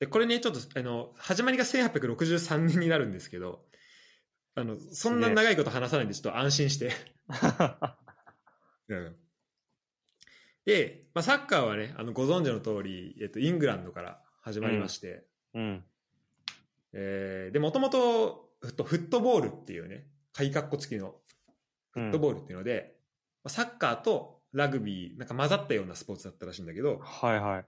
で、これね、ちょっと、あの、始まりが1863年になるんですけど、あの、そんな長いこと話さないんで、ちょっと安心して。うん。で、まあ、サッカーはね、あの、ご存知の通り、えっと、イングランドから始まりまして、うん。えーで、もともと、フットフットボールっていうね、鍵括弧付きのうんフットボールっていうので、まあサッカーとラグビー、なんか混ざったようなスポーツだったらしいんだけど、はいはい。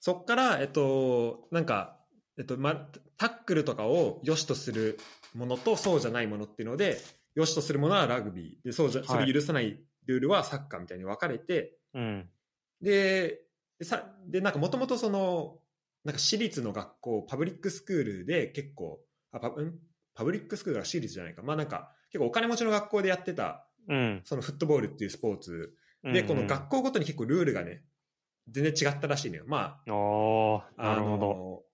そっから、えっと、なんか、えっと、ま、タックルとかを良しとするものとそうじゃないものっていうので、良しとするものはラグビーで、そうじゃ、それ許さないルールはサッカーみたいに分かれて、うん。で、でさで、なんかもともとその、なんか私立の学校、パブリックスクールで結構、あパん？パブリックスクールが私立じゃないか。まあなんか、結構お金持ちの学校でやってた、うん。そのフットボールっていうスポーツうんで、この学校ごとに結構ルールがね、全然違ったらしいのよ。まあ、なるほど。ど。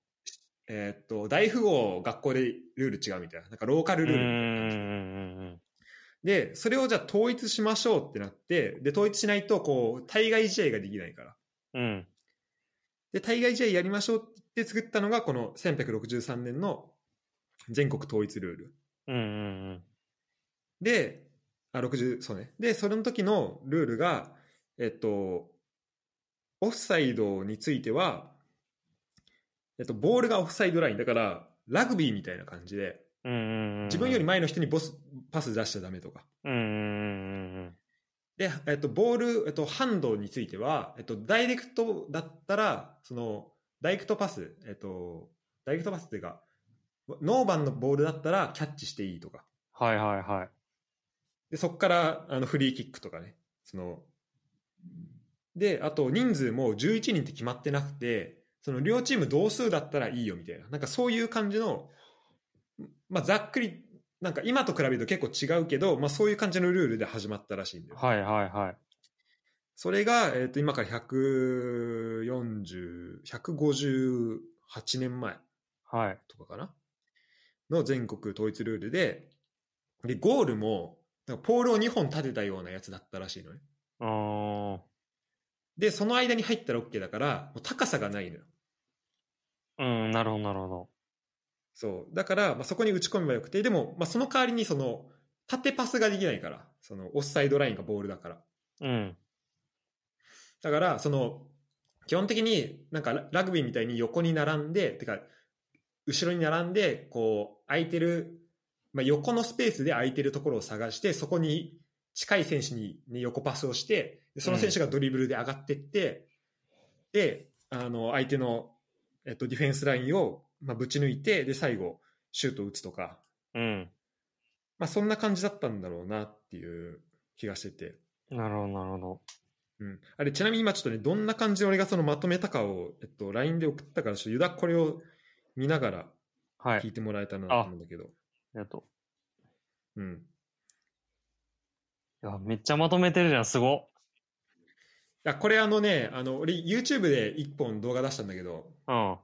えーっと、大富豪学校でルール違うみたいな。なんかローカルルールみたいな感じで、それをじゃあ統一しましょうってなって、で、統一しないと、こう、対外試合ができないから。うん。うん。で、対外試合やりましょうって作ったのが、この1863年の全国統一ルール。うんうんで、あ、60、そうね。で、それの時のルールが、えっと、オフサイドについては、えっと、ボールがオフサイドライン。だから、ラグビーみたいな感じで、うん。うんうんうん。自分より前の人にボス、パス出しちゃダメとか。うんうんうんで、えっと、ボール、えっと、ハンドについては、えっと、ダイレクトだったら、その、ダイレクトパス、えっと、ダイレクトパスっていうか、ノーバンのボールだったらキャッチしていいとか。はいはいはい。で、そこから、あの、フリーキックとかね。その、で、あと、人数も11人って決まってなくて、その、両チーム同数だったらいいよみたいな。なんかそういう感じの、まあ、ざっくり、なんか今と比べると結構違うけど、まあ、そういう感じのルールで始まったらしいんだよ。はいはいはい。それが、えっ、と、今から140、158年前はい。とかかな？の全国統一ルールで、で、ゴールも、なんかポールを2本立てたようなやつだったらしいのね。うーん。で、その間に入ったら OK だから、もう高さがないのよ。うん、なるほどなるほど。そう。だから、まあ、そこに打ち込めばよくて、でも、まあ、その代わりに、その、縦パスができないから、その、オフサイドラインがボールだから。うん。だから、その、基本的になんかララグビーみたいに横に並んで、てか、後ろに並んで、こう、空いてる、まあ、横のスペースで空いてるところを探して、そこに近い選手に、ね、横パスをして、でその選手がドリブルで上がってって、で、あの、相手の、えっと、ディフェンスラインを、まあ、ぶち抜いて、で、最後、シュートを打つとか、うん。まあ、そんな感じだったんだろうなっていう気がしてて。なるほどなるほど。うん、あれちなみに今ちょっとねどんな感じで俺がそのまとめたかを、えっと、LINE で送ったからちょっとユダこれを見ながらはい。聞いてもらえたらなと思うんだけど、ありがとうん、う。いや、めっちゃまとめてるじゃん、すご。いやこれあのねあの俺 YouTube で1本動画出したんだけどうん。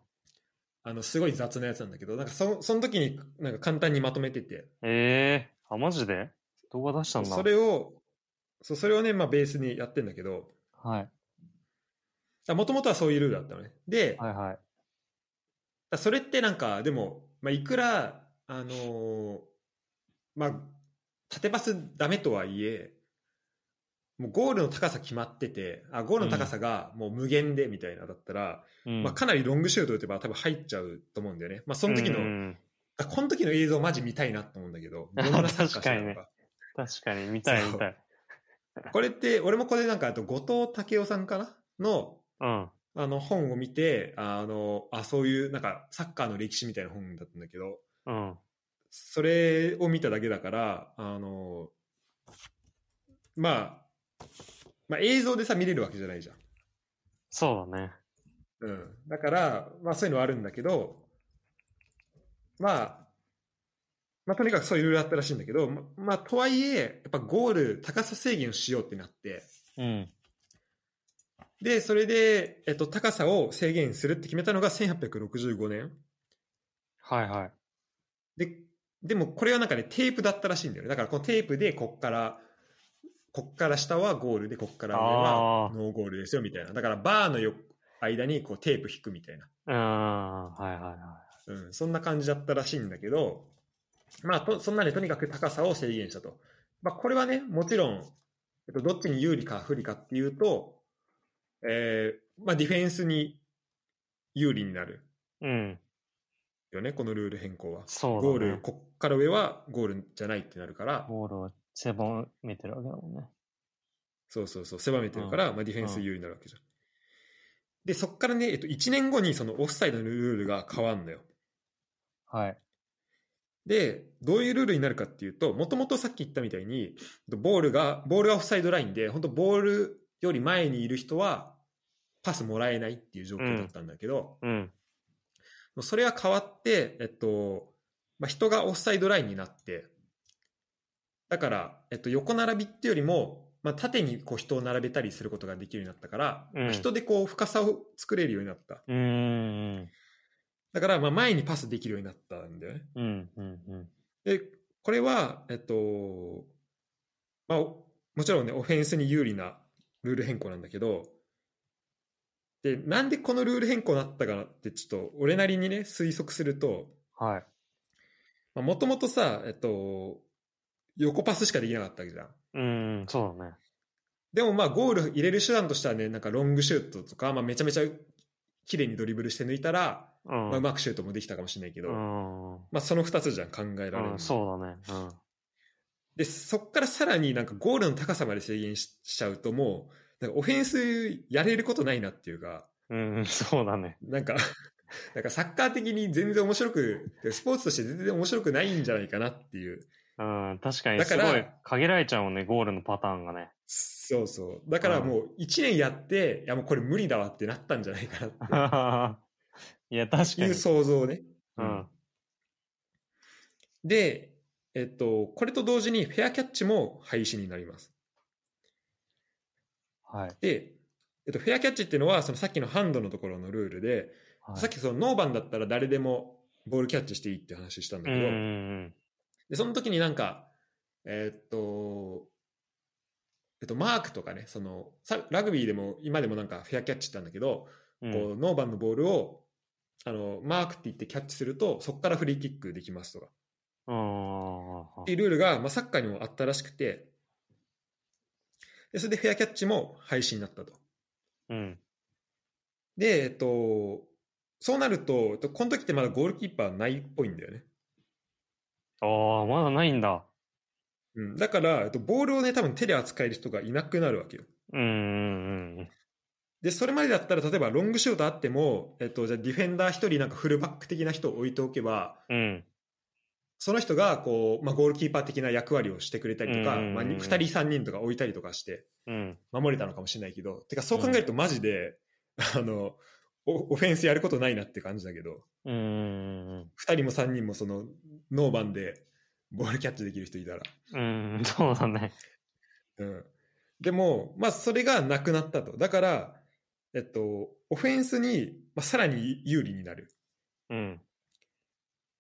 あのすごい雑なやつなんだけどなんかそその時になんか簡単にまとめててええー。あ、マジで？動画出したんだ。それをそうそれをね、まあ、ベースにやってんだけどはい。もともとはそういうルールだったのねで、はいはい。だそれってなんかでも、まあ、いくらあのーまあ縦パスダメとはいえもうゴールの高さ決まっててあゴールの高さがもう無限でみたいなだったら、うん。まあ、かなりロングシュート打てば多分入っちゃうと思うんだよね、まあ、その時の、うんあこの時の映像マジ見たいなと思うんだけど どんなサッカーしのか確かに、見たい見たい。これって俺もこれなんかあと後藤武雄さんかなのうん。あの本を見てあのあそういうなんかサッカーの歴史みたいな本だったんだけどうん。それを見ただけだから、あの、まあ、まあ映像でさ見れるわけじゃないじゃん。そうだね。うん。だから、まあそういうのはあるんだけど、まあ、まあとにかくそういうルールあったらしいんだけど、ままあとはいえ、やっぱゴール高さ制限をしようってなって、うん。で、それで、えっと、高さを制限するって決めたのが1865年。はいはい。で、でもこれはなんかね、テープだったらしいんだよね。だからこのテープでこっから、こっから下はゴールで、こっから上はノーゴールですよみたいな。だからバーのよ間にこうテープ引くみたいな。うん。はいはいはうん、そんな感じだったらしいんだけど、まあと、そんなね、とにかく高さを制限したと。まあ、これはね、もちろん、えっと、どっちに有利か不利かっていうと、えーまあ、ディフェンスに有利になるい。うん。よね、このルール変更は。そうだね。ゴール、こっから上はゴールじゃないってなるから、ゴールを狭めてるわけだもんね。そうそうそう、狭めてるから、まあ、ディフェンス有利になるわけじゃん。で、そっからね、えっと、1年後にそのオフサイドのルールが変わんのよ。はい。で、どういうルールになるかっていうと、もともとさっき言ったみたいに、ボールが、ボールがオフサイドラインで、本当ボールより前にいる人は、パスもらえないっていう状況だったんだけど、うん。それは変わって、えっと、まあ、人がオフサイドラインになって、だから、えっと、横並びっていうよりも、まあ、縦にこう人を並べたりすることができるようになったから、うんまあ人でこう深さを作れるようになった。うーん。だから、まあ、前にパスできるようになったんだよね。うん。うん。うん。で、これは、えっと、まあ、おもちろんね、オフェンスに有利なルール変更なんだけど、で、なんでこのルール変更になったかなって、ちょっと俺なりにね、推測すると、はい。もともとさ、えっと、横パスしかできなかったわけじゃん。うん、そうだね。でもまあゴール入れる手段としてはね、なんかロングシュートとか、まあ、めちゃめちゃ綺麗にドリブルして抜いたら、うん。まあ、うまくシュートもできたかもしれないけど、うん。まあその2つじゃん考えられるの、うん、そうだね。うん。で、そっからさらになんかゴールの高さまで制限ししちゃうともう、なんかオフェンスやれることないなっていうか、うん、そうだね。なんか、なんかサッカー的に全然面白く、スポーツとして全然面白くないんじゃないかなっていう。うん、確かにだからすごい限られちゃうもんね、ゴールのパターンがね。そうそう。だからもう1年やって、いやもうこれ無理だわってなったんじゃないかなっ いや、確ていうかに。想像ね。うん。で、えっと、これと同時にフェアキャッチも廃止になります。はい。で、えっと、フェアキャッチっていうのは、そのさっきのハンドのところのルールで、はいさっきそのノーバンだったら誰でもボールキャッチしていいって話したんだけど、うんうんで、その時になんか、えっと、えっと、マークとかね、その、さラグビーでも今でもなんかフェアキャッチったんだけど、うん。こうノーバンのボールを、あの、マークって言ってキャッチすると、そこからフリーキックできますとか。うん。っていうルールが、まあ、サッカーにもあったらしくて、でそれでフェアキャッチも廃止になったと。うん。で、えっと、そうなるとこの時ってまだゴールキーパーないっぽいんだよね。ああ、まだないんだ。うん、だから、えっと、ボールをね、多分手で扱える人がいなくなるわけよ。うんうんで、それまでだったら、例えばロングシュートあっても、えっと、じゃあディフェンダー一人なんかフルバック的な人を置いておけば、うん。うん。その人がこう、まあ、ゴールキーパー的な役割をしてくれたりとか、うんまあ、2人3人とか置いたりとかしてうん。守れたのかもしれないけど、てかそう考えるとマジで、あのオオフェンスやることないなって感じだけど。うん。うん。2人も3人もそのノーバンでボールキャッチできる人いたら、うん、そうだね。うん、でも、まあ、それがなくなったと。だから、えっと、オフェンスに、まあ、さらに有利になる。うん。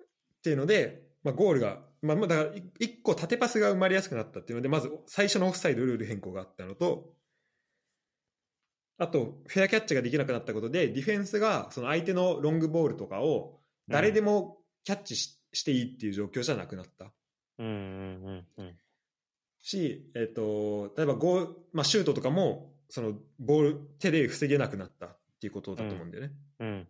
っていうので、まあ、ゴールが、まあ、まあだから1個縦パスが生まれやすくなったっていうのでまず最初のオフサイドルール変更があったのとあとフェアキャッチができなくなったことでディフェンスがその相手のロングボールとかを誰でもキャッチし,、していいっていう状況じゃなくなったうんうんうんうん。し、えっと例えばゴー、まあ、シュートとかもそのボール手で防げなくなったっていうことだと思うんだよね。うん。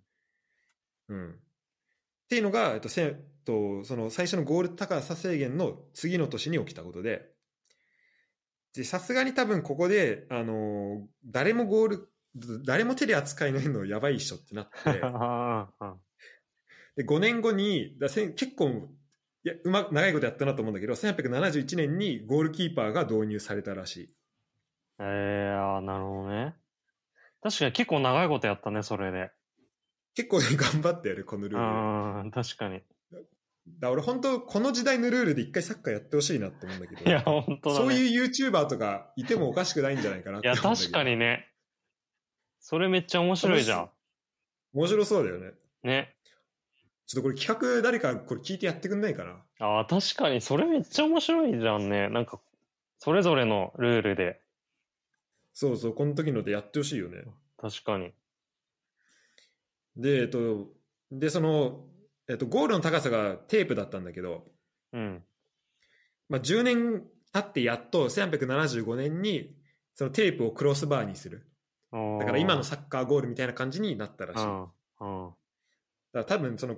うんっていうのが、えっと、せとその最初のゴール高さ制限の次の年に起きたことで、でさすがに多分ここで、あのー誰もゴール、誰も手で扱いののやばいっしょってなって、ああ、で5年後に、だせん結構いやうま長いことやったなと思うんだけど、1871年にゴールキーパーが導入されたらしい。ええああ、なるほどね。確かに結構長いことやったね、それで。結構ね、頑張ったよね、このルール。だかうん、確かに。ら俺本当、この時代のルールで一回サッカーやってほしいなって思うんだけど。いや、本当だね。そういう YouTuber とかいてもおかしくないんじゃないかなっいや、て思うんだけど確かにね。それめっちゃ面白いじゃん。面白そうだよね。ね。ちょっとこれ企画誰かこれ聞いてやってくんないかな？ああ、確かに、それめっちゃ面白いじゃんね。なんか、それぞれのルールで。そうそう、この時のでやってほしいよね。確かに。で、えっと、で、その、えっと、ゴールの高さがテープだったんだけど、うん。まあ、10年経ってやっと1875年にそのテープをクロスバーにする。だから今のサッカーゴールみたいな感じになったらしい。だか。ら多分その、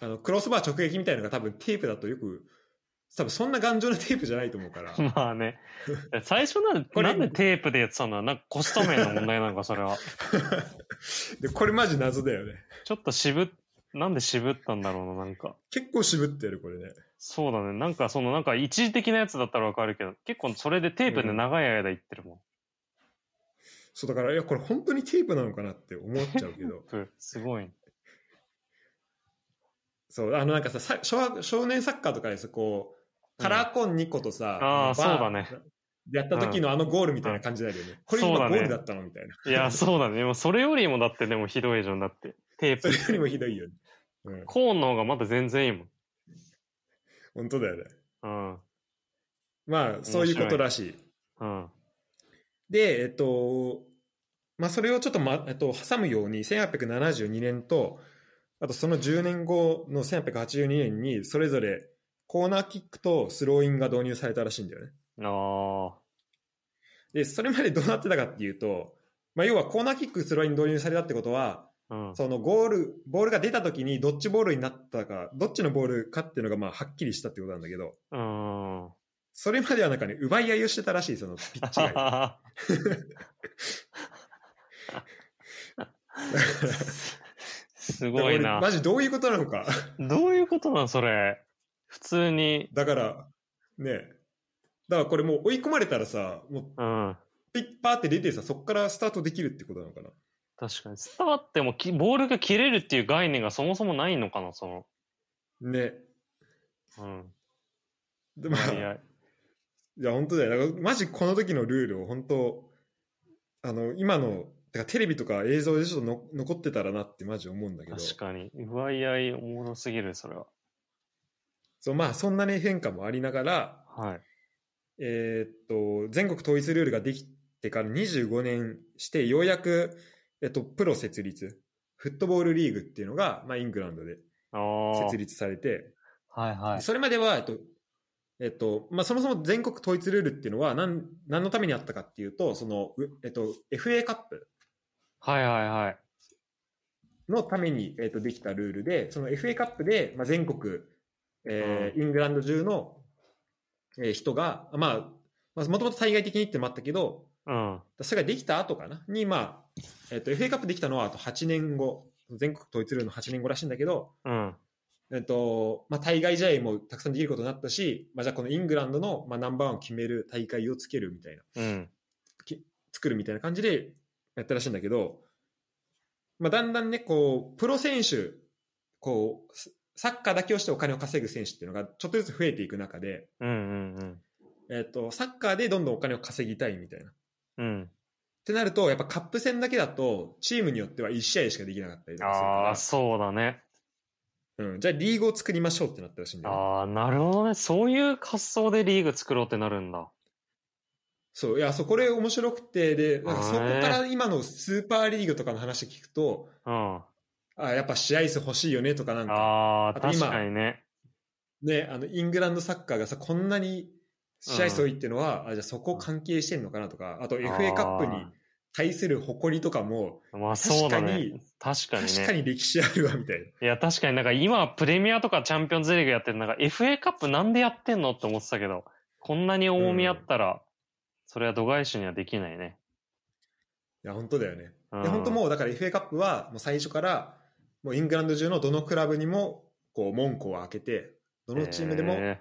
あのクロスバー直撃みたいなのが多分テープだとよく多分そんな頑丈なテープじゃないと思うから。まあね。最初なんで、これなんでテープでやってたんだなんかコスト面の問題なのか、それは。で、これマジ謎だよね。ちょっと渋っ、なんで渋ったんだろうな、なんか。結構渋ってる、これね。そうだね。なんかその、なんか一時的なやつだったらわかるけど、結構それでテープで長い間いってるもん。そうだから、いや、これ本当にテープなのかなって思っちゃうけど。うんすごい。そう、あのなんかさ、さ少少年サッカーとかでさ、こう、カラーコン2個とさ、あーバーそうだね。でやった時のあのゴールみたいな感じになるよね。これ今ゴールだったのみたいな。いや、そうだね。でもそれよりもだってでもひどいじゃん。だって。テープそれ。よりもひどいよね。うん、コーンの方がまだ全然いいもん。本当だよね。うん。まあ、そういうことらしい。うん。で、えっと、まあ、それをちょっと、まえっと、挟むように、1872年と、あとその10年後の1882年に、それぞれコーナーキックとスローインが導入されたらしいんだよね。あで、それまでどうなってたかっていうと、まあ、要はコーナーキック、スローイン導入されたってことは。そのゴール、ボールが出た時にどっちボールになったか、どっちのボールかっていうのがまあはっきりしたってことなんだけど、うん。それまではなんかね、奪い合いをしてたらしい、そのピッチが。すごいな。マジどういうことなのか。どういうことなんそれ。普通に。だから、ね。だからこれもう追い込まれたらさ、もううん。ピッパーって出てさ、そこからスタートできるってことなのかな。確かに。スターってもきボールが切れるっていう概念がそもそもないのかな、その。ね。うん。でまあ、いや、いや、本当だよ。だからマジこの時のルールを本当、あの、今の、てかテレビとか映像でちょっとの残ってたらなってマジ思うんだけど。確かに。奪いもろすぎる、それは。そう、まあそんなね変化もありながら、はい。えーっと、全国統一ルールができてから25年して、ようやく、えっと、プロ設立、フットボールリーグっていうのが、まあイングランドでああ。設立されて、はいはい。それまでは、えっと、えっと、まあ、そもそも全国統一ルールっていうのは何、何のためにあったかっていうと、その、うえっと、FA カップはいはいはい。のために、えっと、できたルールで、その FA カップで、まあ、全国、えーイングランド中の、えー人が、まあ、まあ、もともと対外的にってのもあったけど、うん。それができた後かな？に、まあ、えっと、FA カップできたのはあと8年後、全国統一ルールの8年後らしいんだけど、うん。えっと、まあ、対外試合もたくさんできることになったし、まあ、じゃあこのイングランドの、まあ、ナンバーワンを決める大会をつけるみたいな、うん。作るみたいな感じでやったらしいんだけど、まあ、だんだんね、こう、プロ選手、こう、ササッカーだけをしてお金を稼ぐ選手っていうのがちょっとずつ増えていく中で、うんうんえっと、サッカーでどんどんお金を稼ぎたいみたいな。っうん。うん。てなると、やっぱカップ戦だけだと、チームによっては1試合しかできなかったりとかするからああ、そうだね。うん、じゃあリーグを作りましょうってなったらしいんだよね、ああ、なるほどね。そういう発想でリーグ作ろうってなるんだ。そう、いや、そう、これ面白くて、で、なんかそこから今のスーパーリーグとかの話聞くと、うん。あやっぱ試合数欲しいよねとかなんか、ああ、確かにね。ね、あの、イングランドサッカーがさ、こんなに試合数多いっていうのは、あじゃあそこ関係してんのかなとか、あと FA カップに対する誇りとかも、まあそうだね確。確かにね。確かに歴史あるわ、みたいな。いや、確かになんか今、プレミアとかチャンピオンズリーグやってるなんか FA カップなんでやってんのって思ってたけど、こんなに重みあったら、それは度外視にはできないね。いや、本当だよね。うんで、本当もう、だから FA カップは、もう最初から、もうイングランド中のどのクラブにも、こう、門戸を開けて、どのチームでもへ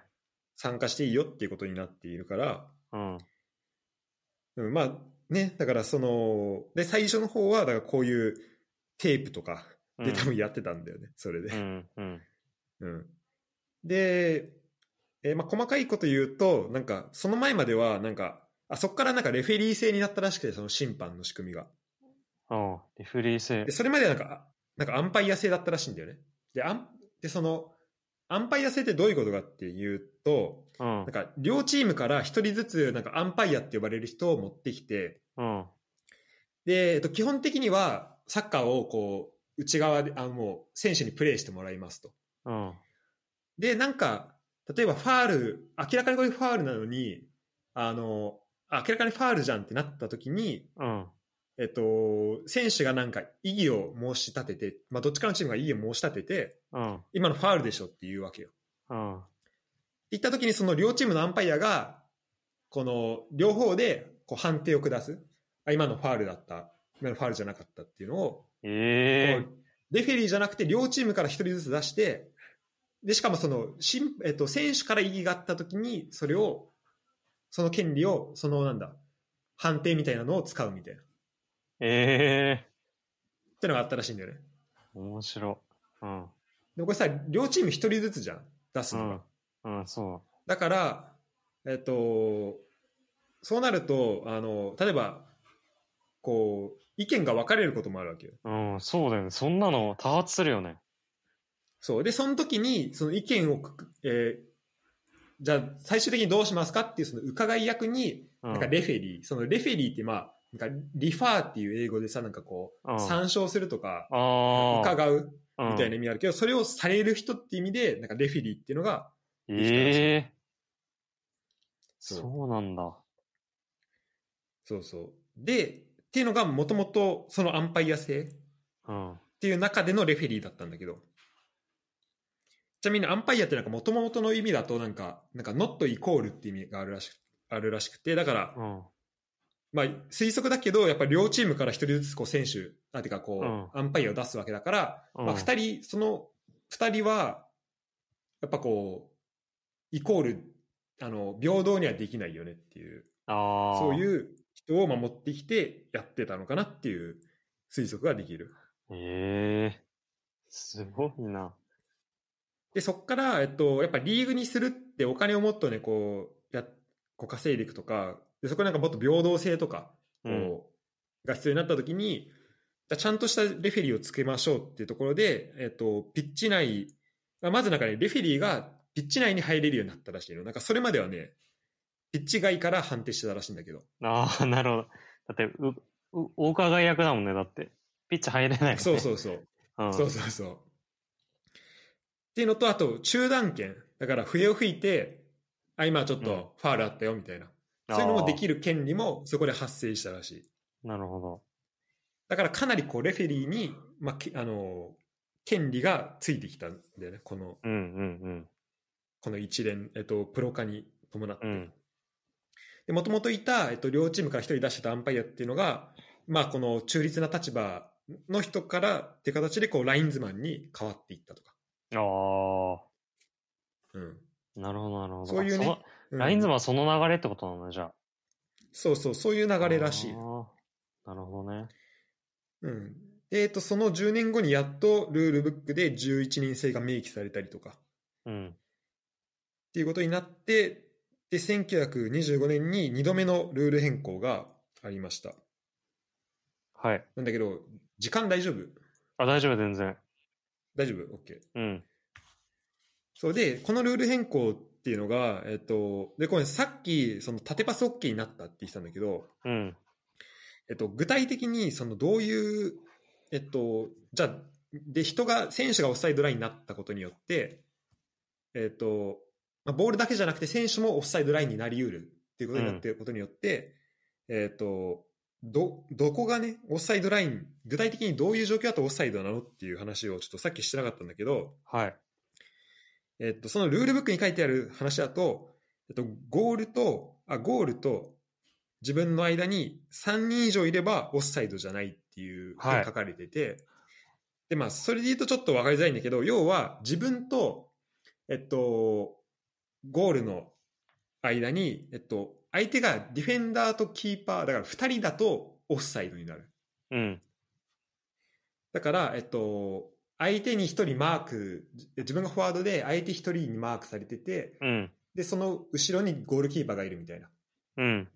参加していいよっていうことになっているから、ーうん。うん、まあね、だからその、で、最初の方は、だからこういうテープとかで多分やってたんだよね、それで。うん、うん。うん。で、えーまあ、細かいこと言うと、なんか、その前までは、なんか、あそこからなんかレフェリー制になったらしくて、その審判の仕組みが。うん。リフリー制で、。それまではなんか、なんかアンパイア制だったらしいんだよね。で、アン、で、その、アンパイア制ってどういうことかっていうと、うんなん。か、両チームから一人ずつ、なんかアンパイアって呼ばれる人を持ってきて、うん。で、えっと、基本的には、サッカーをこう、内側で、あもう、選手にプレーしてもらいますと。うん。で、なんか、例えばファール、明らかにこれファールなのに、あの、あ明らかにファールじゃんってなった時に、うん。えっと、選手がなんか異議を申し立てて、まあ、どっちかのチームが異議を申し立てて、うん。今のファールでしょって言うわけよ。うん。いった時にその両チームのアンパイアが、この両方でこう判定を下す。あ今のファールだった、今のファールじゃなかったっていうのを、ええこうレフェリーじゃなくて両チームから一人ずつ出して、で、しかもその、しんえっと、選手から異議があった時に、それを、その権利を、そのなんだ、判定みたいなのを使うみたいな。っええてのがあったらしいんだよね。面白い。うん。でもこれさ、両チーム一人ずつじゃん、出すのが。うん。うん、そだから、えっと、そうなると、あの、例えば、こう、意見が分かれることもあるわけよ。う。うん、そうだよね。そんなの多発するよね。そう。で、その時に、その意見をくく、えーじゃあ、最終的にどうしますかっていう、その伺い役に、うん。なんかレフェリー、そのレフェリーってまあ、なんかリファーっていう英語でさ、なんかこう、うん参照するとか。伺ううんみたいな意味あるけど、それをされる人っていう意味で、なんかレフェリーっていうのが、ええそうそうなんだ。そうそう。で、っていうのがもともとそのアンパイア制うん。っていう中でのレフェリーだったんだけど、ちなみにアンパイアってなんかもともとの意味だとなんか、なんか not イコールって意味があるらしくあるらしくて、だから、うん。まあ推測だけど、やっぱり両チームから一人ずつこう選手、あ、てかこう、うんアンパイアを出すわけだから、うんまあ二人、その二人は、やっぱこう、イコール、あの、平等にはできないよねってい。う。そういう人を守ってきてやってたのかなっていう推測ができる。ええすごいな。で、そこから、えっと、やっぱリーグにするってお金をもっとね、こう、や、こう稼いでいくとか、でそこになんかもっと平等性とか、こう、うんが必要になった時に、ちゃんとしたレフェリーをつけましょうっていうところで、えっと、ピッチ内、まずなんかね、レフェリーがピッチ内に入れるようになったらしいの。なんかそれまではね、ピッチ外から判定してたらしいんだけど。ああ、なるほど。だって、う、う、お伺い役だもんね、だって。ピッチ入れないよね。そうそうそう。うん。そうそうそう。っていうのと、あと、中断権。だから、笛を吹いて、あ、今ちょっとファールあったよ、みたいな。そういうのもできる権利もそこで発生したらしい。なるほど。だからかなりこう、レフェリーに、まあ、けあの、権利がついてきたんだよね。この、うんうんこの一連、えっと、プロ化に伴って。うん。もともといた、えっと、両チームから一人出してたアンパイアっていうのが、まあ、この中立な立場の人からっていう形で、こう、ラインズマンに変わっていったとか。あうん。あ、なるほど、なるほど。そういうねラインズマンはその流れってことなんだ、じゃあ。そうそう、そういう流れらしい。なるほどね。うん。でえっと、その10年後にやっとルールブックで11人制が明記されたりとかうん。っていうことになって、で、1925年に2度目のルール変更がありました。はい。なんだけど、時間大丈夫？あ、大丈夫、全然。大丈夫 ?OK。うん。そうで、このルール変更っていうのが、えっと、で、これさっき、その縦パス OK になったって言ってたんだけど、うん。えっと、具体的に、その、どういう、えっと、じゃあ、で、人が、選手がオフサイドラインになったことによって、えっと、まあ、ボールだけじゃなくて、選手もオフサイドラインになり得るっていうことになっていることによって、えっと、ど、どこがね、オフサイドライン、具体的にどういう状況だとオフサイドなのっていう話をちょっとさっきしてなかったんだけど、はい。えっと、そのルールブックに書いてある話だと、えっと、ゴールと、あ、ゴールと自分の間に3人以上いればオフサイドじゃないっていうふうに書かれてて、で、まあ、それで言うとちょっと分かりづらいんだけど、要は自分と、えっと、ゴールの間に、えっと、相手がディフェンダーとキーパー、だから2人だとオフサイドになる。うん。だから、えっと、相手に1人マーク、自分がフォワードで相手1人にマークされてて、うん。で、その後ろにゴールキーパーがいるみたいな。うん。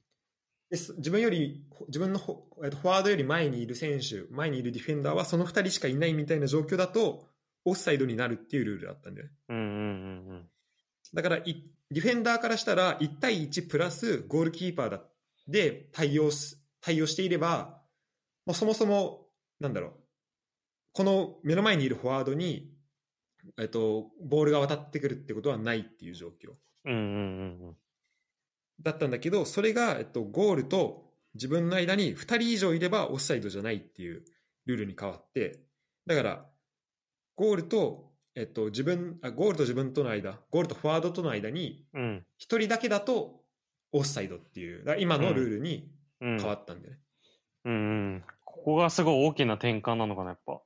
です自分より、自分のフォワードより前にいる選手、前にいるディフェンダーはその2人しかいないみたいな状況だと、オフサイドになるっていうルールだったんだよね。うん。うん。うん。だからい、ディフェンダーからしたら、1対1プラスゴールキーパーだで対応す対応していれば、もうそもそも、なんだろう、この目の前にいるフォワードに、えっと、ボールが渡ってくるってことはないっていう状況。うん。うん。うん。だったんだけど、それが、えっと、ゴールと自分の間に2人以上いればオフサイドじゃないっていうルールに変わって、だから、ゴールとえっと、自分あゴールと自分との間ゴールとフォワードとの間にうん。1人だけだとオフサイドっていうだ今のルールにうん。変わったんだよね、うんうん。ここがすごい大きな転換なのかな、やっぱ。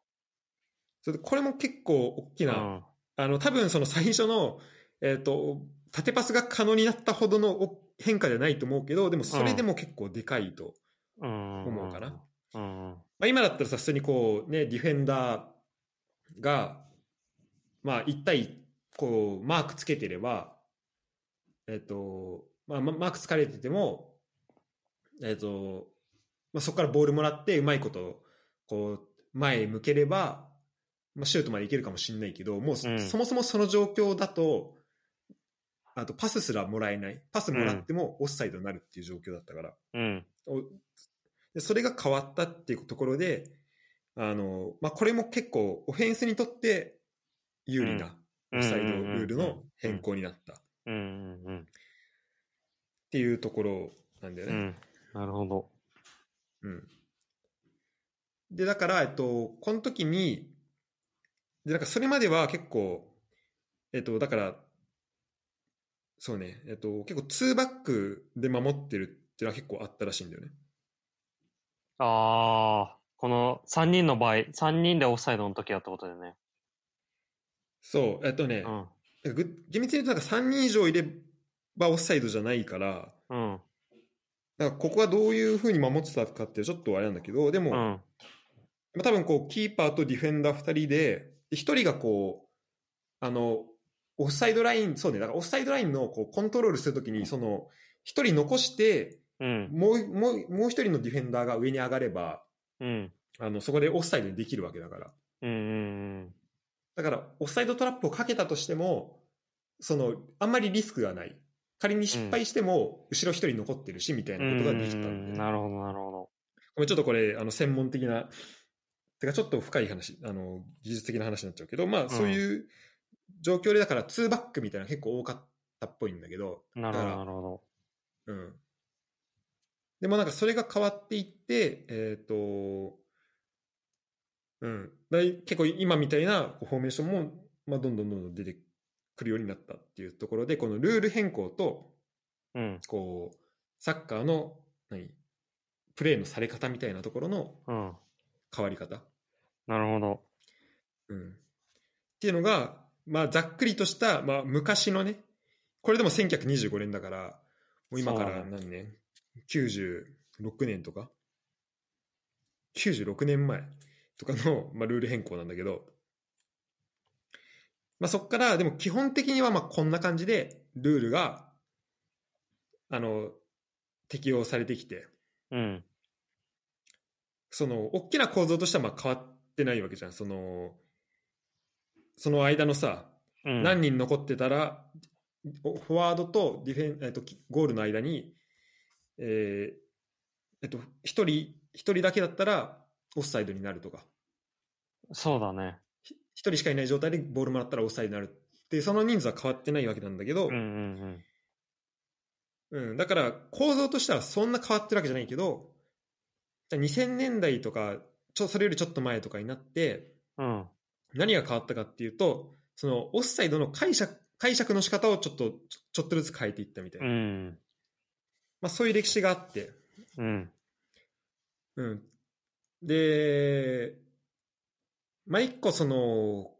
それでこれも結構大きな、うん。あの多分その最初の、えっと縦パスが可能になったほどのお変化じゃないと思うけどでもそれでも結構でかいと、うん。思うかな。うん。まあ、今だったらさ普通にこうねディフェンダーがまあ1対こうマークつけてればえっ、と、まあ、まマークつかれててもえっ、と、まあ、そこからボールもらってうまいことこう前へ向ければ、まあ、シュートまでいけるかもしれないけどもうそ,、うんもそもその状況だとあとパスすらもらえないパスもらってもオフサイドになるっていう状況だったから、うん。それが変わったっていうところであの、まあ、これも結構オフェンスにとって有利なオフサイドルールの変更になったっうんうんうん。ていうところなんだよね。うん。なるほど。うんでだから、えっと、この時にでなんかそれまでは結構、えっと、だからそうね、えっと、結構2バックで守ってるっていうのは結構あったらしいんだよね。ああ、この3人の場合、3人でオフサイドの時はってことだよね。そう、えっとね、うん。ぐ厳密に言うとなんか3人以上いればオフサイドじゃないから、うん。なんかここはどういうふうに守ってたかってちょっとあれなんだけど、でも、うん。まあ多分こうキーパーとディフェンダー2人で、で1人がこう、あの、オフサイドライン、そうね、だからオフサイドラインのこうコントロールするときに、その、1人残して、うん。もう、もう、もう1人のディフェンダーが上に上がれば、うん。あの、そこでオフサイドにできるわけだから。うん。うん。だから、オフサイドトラップをかけたとしても、その、あんまりリスクがない。仮に失敗しても、後ろ一人残ってるし、みたいなことができたんで、うんなるほど、なるほど。ちょっとこれ、あの、専門的な、てかちょっと深い話、あの、技術的な話になっちゃうけど、まあ、そういう状況で、だから、2バックみたいなの結構多かったっぽいんだけど、なるほど、なるほど。うん。でもなんかそれが変わっていって、えっ、と、うん。だい結構今みたいなフォーメーションも、まあ、どんどんどんどん出てくるようになったっていうところで、このルール変更と、うん。こう、サッカーの、何プレーのされ方みたいなところのうん。変わり方？なるほど。うん。っていうのが、まあ、ざっくりとした、まあ、昔のね、これでも1925年だから、もう今から何年 ?96 年とか ?96 年前とかの、まあ、ルール変更なんだけど、まあ、そこから、でも基本的にはまあこんな感じで、ルールが、あの、適用されてきて、うん。その、大きな構造としてはまあ変わってないわけじゃん。その、その間のさ、うん。何人残ってたら、おフォワードとディフェン、えっと、きゴールの間に、えーえっと、一人、一人だけだったらオフサイドになるとか、そうだね。ひ一人しかいない状態でボールもらったらオフサイドになるってその人数は変わってないわけなんだけど、うんうんうん、だから構造としてはそんな変わってるわけじゃないけど、じゃあ2000年代とか、ちょそれよりちょっと前とかになって、うん。うん。何が変わったかっていうと、そのオフサイドの解釈解釈の仕方をちょっとちょちょっとずつ変えていったみたいな、うん。まあ、そういう歴史があって、うん。うん、で、まあ、一個その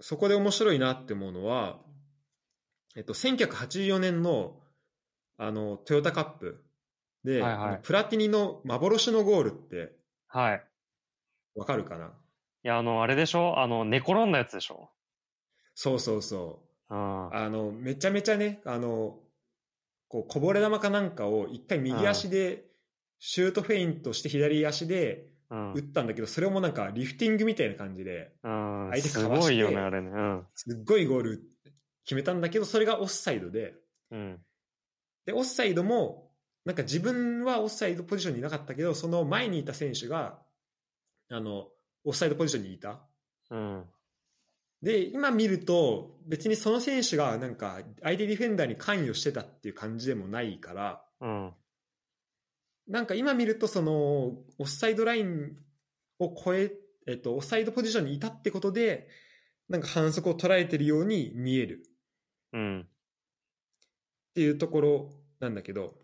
そこで面白いなって思うのは、えっと、1984年のあのトヨタカップで、はいはいプラティニの幻のゴールってはい。わかるかな？いや、あの、あれでしょ？あの、寝転んだやつでしょ？そうそうそううん。あのめちゃめちゃねあのこうこぼれ球かなんかを一回右足でシュートフェイントして左足でうん打ったんだけど、それをもうなんかリフティングみたいな感じでうん。相手すかわしてごいよね、あれね。うん。すっごいゴール決めたんだけどそれがオフサイドでうん。でオフサイドもなんか自分はオフサイドポジションにいなかったけどその前にいた選手があのオフサイドポジションにいたうん。で今見ると別にその選手がなんか相手ディフェンダーに関与してたっていう感じでもないからうん。なんか今見るとそのオフサイドラインを超え、えっと、オフサイドポジションにいたってことでなんか反則を捉えてるように見えるうん。っていうところなんだけど、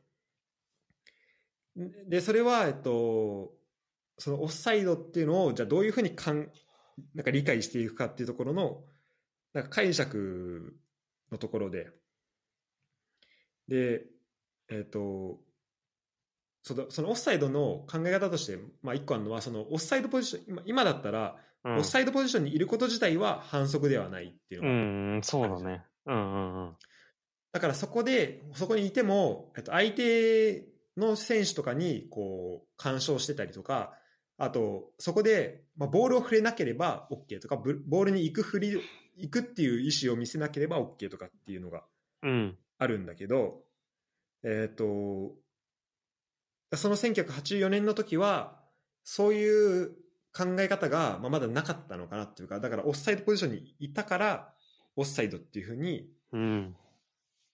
で、それは、えっと、そのオフサイドっていうのを、じゃあどういうふうにかんなんか理解していくかっていうところの、なんか解釈のところで、で、えっと、そのそのオフサイドの考え方として、まあ、一個あるのは、そのオフサイドポジション、今今だったら、うんオフサイドポジションにいること自体は反則ではないっていうのうがん、そうだね。うんうんうん。だからそこで、そこにいても、えっと、相手の選手とかに、こう、干渉してたりとか、あと、そこで、まあ、ボールを触れなければ OK とか、ブボールに行く振り、行くっていう意思を見せなければ OK とかっていうのがうん。あるんだけど、えっ、と、その1984年の時は、そういう考え方が、まあ、まだなかったのかなっていうか、だからオフサイドポジションにいたから、オフサイドっていうふうに、うん。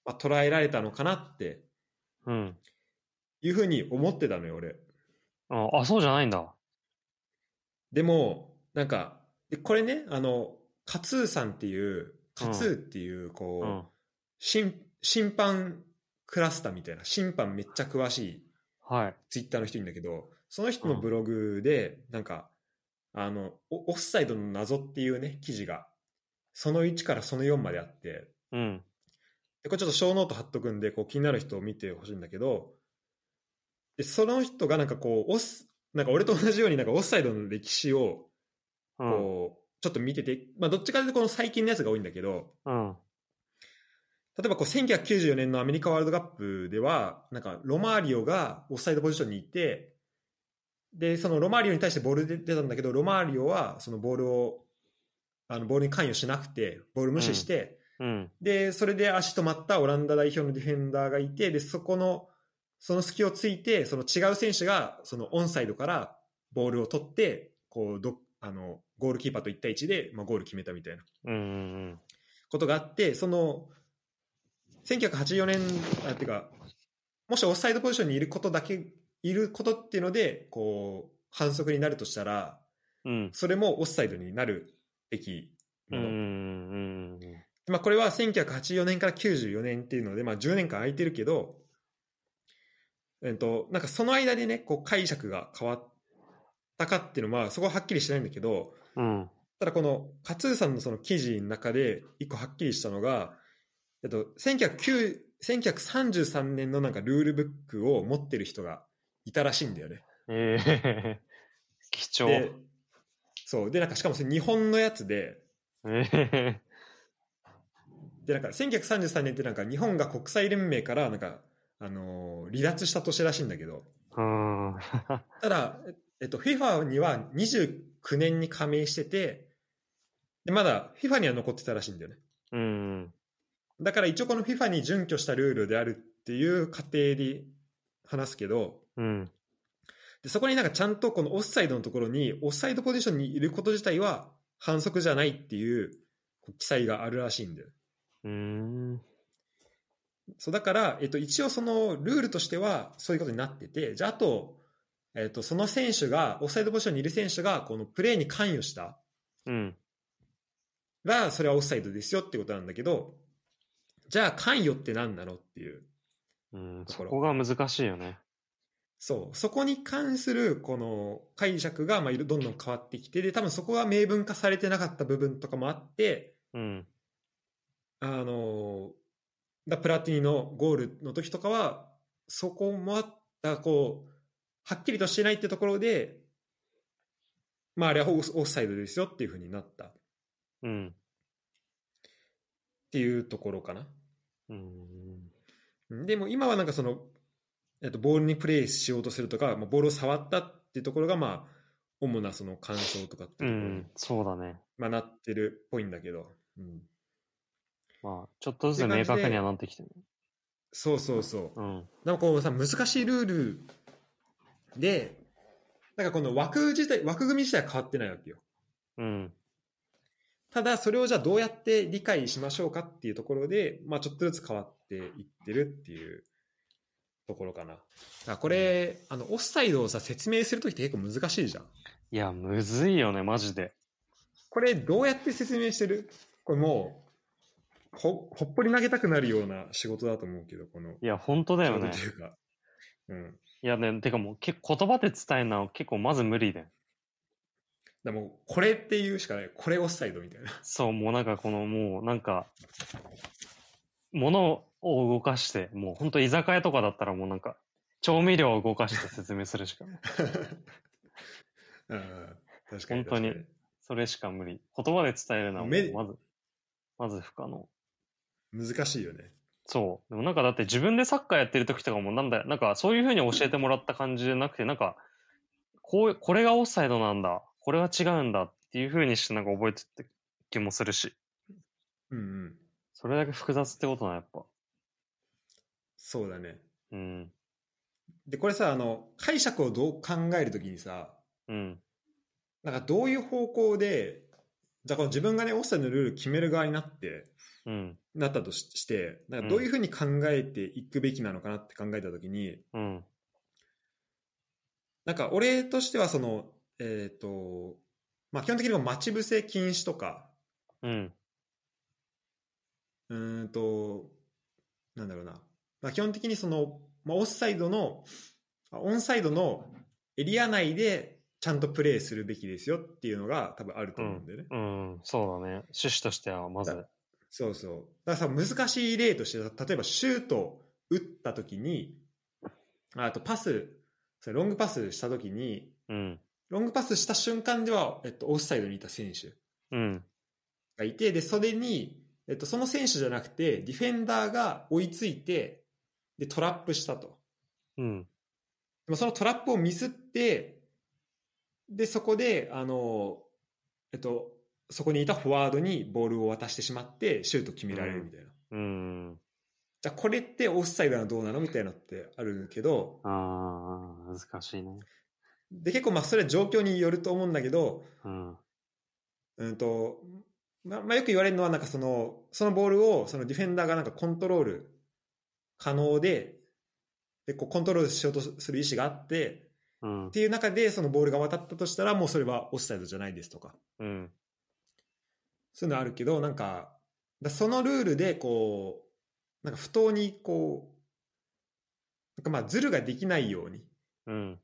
まあ、捉えられたのかなってうん。いうふうに思ってたのよ、俺。あ、あそうじゃないんだ。でも、なんか、でこれね、あの、カツーさんっていう、カツーっていう、こう、うん。審審判クラスターみたいな、審判めっちゃ詳しいはい。ツイッターの人いるんだけど、その人のブログで、なんか、あの、オオフサイドの謎っていうね、記事が、その1からその4まであって、うん。でこれちょっとショーノート貼っとくんで、こう気になる人を見てほしいんだけど、でその人がなんかこう、オス、なんか俺と同じようになんかオフサイドの歴史を、うん。こう、ちょっと見てて、まあどっちかというとこの最近のやつが多いんだけど、うん。例えばこう1994年のアメリカワールドカップでは、なんかロマーリオがオフサイドポジションにいて、で、そのロマーリオに対してボールで出たんだけど、ロマーリオはそのボールを、あのボールに関与しなくて、ボール無視して、うん。で、それで足止まったオランダ代表のディフェンダーがいて、で、そこの、その隙をついて、その違う選手が、そのオンサイドからボールを取って、こう、ど、あの、ゴールキーパーと1対1で、まあ、ゴール決めたみたいな。ことがあって、その、1984年、あ、てか、もしオフサイドポジションにいることだけ、いることっていうので、こう、反則になるとしたら、うん。それもオフサイドになるべきうん。うもの。ん。まあ、これは1984年から94年っていうので、まあ、10年間空いてるけど、えっと、なんかその間でね、こう解釈が変わったかっていうのは、そこははっきりしないんだけど、うん。ただこの勝ツさんのその記事の中で一個はっきりしたのが、えっと、1909 1933年のなんかルールブックを持ってる人がいたらしいんだよね。ええ 貴重。で、そう。で、なんかしかもそれ日本のやつで、ええで、なんか1933年ってなんか日本が国際連盟からなんか、あのー離脱した年らしいんだけど、うん。ただ、えっと、FIFA には29年に加盟してて、でまだ FIFA には残ってたらしいんだよね。うん。だから一応この FIFA に準拠したルールであるっていう過程で話すけど、うん。でそこになんかちゃんとこのオフサイドのところに、オフサイドポジションにいること自体は反則じゃないっていう記載があるらしいんだよ。うん。そうだから、えっと、一応そのルールとしてはそういうことになってて、じゃああと、えっと、その選手が、オフサイドポジションにいる選手がこのプレーに関与したうん。ら、それはオフサイドですよってことなんだけど、じゃあ関与って何なのっていう。うん。そこが難しいよね。そう、そこに関するこの解釈がまあいろどんどん変わってきて、で、多分そこが明文化されてなかった部分とかもあって、うん。あの、だプラティニのゴールの時とかは、そこもあった、こう、はっきりとしてないってところで、まああれはオフサイドですよっていうふうになったっうん。ていうところかな。うん。でも今はなんかその、えっと、ボールにプレーしようとするとか、まあ、ボールを触ったっていうところが、まあ、主なその感想とかってういうところに、ん。そうだね。まあ、なってるっぽいんだけど、うん、まあ、ちょっとずつ明確にはなってきてる。そうそうそう。うん。なんかこうさ、難しいルールで、なんかこの枠自体、枠組み自体は変わってないわけよ。うん。ただ、それをじゃあどうやって理解しましょうかっていうところで、まあ、ちょっとずつ変わっていってるっていうところかな。だこれ、あの、オフサイドをさ、説明するときって結構難しいじゃん。いや、むずいよね、マジで。これどうやって説明してる？これもうほほっぽり投げたくなるような仕事だと思うけどこのいや、本当だよねいうか、うん、いやね、てかもう言葉で伝えるのは結構まず無理で。でもうこれっていうしかないこれオフサイドみたいなそう、もうなんかこのもうなんか、物を動かして、もう本当居酒屋とかだったらもうなんか、調味料を動かして説明するしかない。うん確かに本当にそれしか無理。言葉で伝えるのはまず、まず不可能。に難しいよねそう。でもなんかだって自分でサッカーやってる時とかもなんだよ、なんかそういうふうに教えてもらった感じじゃなくて、なんか、こう、これがオフサイドなんだ、これは違うんだっていうふうにしてなんか覚えてって気もするし、うんうんそれだけ複雑ってことな、やっぱ。そうだねうん。でこれさあの解釈をどう考えるときにさうん。なんかどういう方向でじゃあこの自分がねオフサイドのルール決める側になってうん。なったとししてなんかどういうふうに考えていくべきなのかなって考えたときに、うん。なんか俺としてはそのえっ、とまあ基本的には待ち伏せ禁止とかうん。うーんとなんだろうな、まあ、基本的にその、まあ、オフサイドのあオンサイドのエリア内でちゃんとプレーするべきですよっていうのが多分あると思うんだよね、うん。そうだね。趣旨としてはまず。そうそうだからさ難しい例として例えばシュート打った時にああとパスそれロングパスした時にうん。ロングパスした瞬間では、えっと、オフサイドにいた選手うん。がいてで袖に、えっと、その選手じゃなくてディフェンダーが追いついてでトラップしたとうん。でもそのトラップをミスってでそこであの、えっと、そこにいたフォワードにボールを渡してしまってシュート決められるみたいな、うん。じゃあこれってオフサイドなのどうなのみたいなのってあるけどああ、難しいね。で結構まあそれは状況によると思うんだけど、うん。うんとままあ、よく言われるのはなんかそのそのボールをそのディフェンダーがなんかコントロール可能ででこうコントロールしようとする意思があってうんっ。ていう中でそのボールが渡ったとしたらもうそれはオフサイドじゃないですとかうん。そういうのあるけどなんかだそのルールでこうなんか不当にこうなんかまあズルができないようにっうん。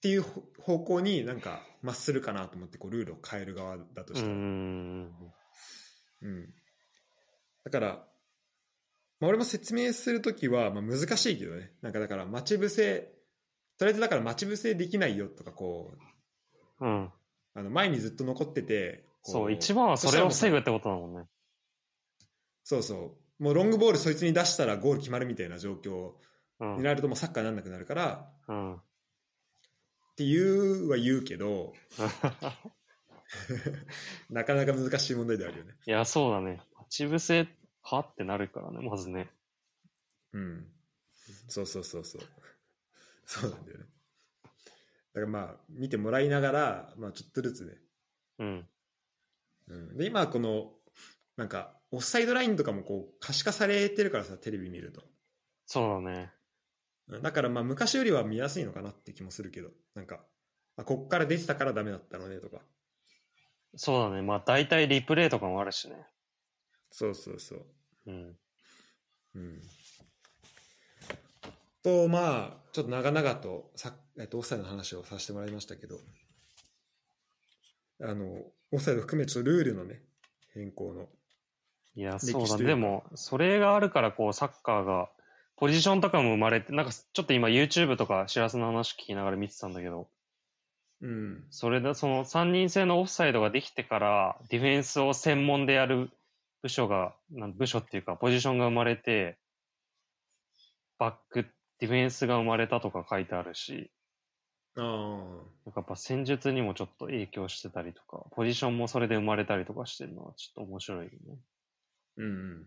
ていうほ方向になんかまっするかなと思ってこうルールを変える側だとうしたら、ん。うんだから、まあ、俺も説明するときはまあ難しいけどねなんかだから待ち伏せとりあえずだから待ち伏せできないよとかこううん。あの前にずっと残っててこそう、一番はそれを防ぐぐってことだもんね。そうそうもうロングボールそいつに出したらゴール決まるみたいな状況うんに。なるともうサッカーになんなくなるからうん。っていうは言うけど なかなか難しい問題であるよねいや、そうだね。待ち伏せはってなるからね、まずね。うんそうそうそうそうそうなんだよねだからまあ見てもらいながら、まあ、ちょっとずつね、うん。うん、で今はこのなんかオフサイドラインとかもこう可視化されてるからさテレビ見るとそうだね。だからまあ昔よりは見やすいのかなって気もするけどなんかあこっから出てたからダメだったのねとかそうだね。まあ、大体リプレイとかもあるしね。そうそうそううん。うんとまあちょっと長々とさ、えっと、オフサイドの話をさせてもらいましたけどあのオフサイド含めちょっとルールのね変更の。いや、そうだでも、それがあるから、こう、サッカーが、ポジションとかも生まれて、なんか、ちょっと今 YouTube とか、しらすの話聞きながら見てたんだけど、うん。それで、その3人制のオフサイドができてから、ディフェンスを専門でやる部署が、なん部署っていうか、ポジションが生まれて、バック、ディフェンスが生まれたとか書いてあるし、ああなんかやっぱ戦術にもちょっと影響してたりとか、ポジションもそれで生まれたりとかしてるのはちょっと面白いよね。うんうん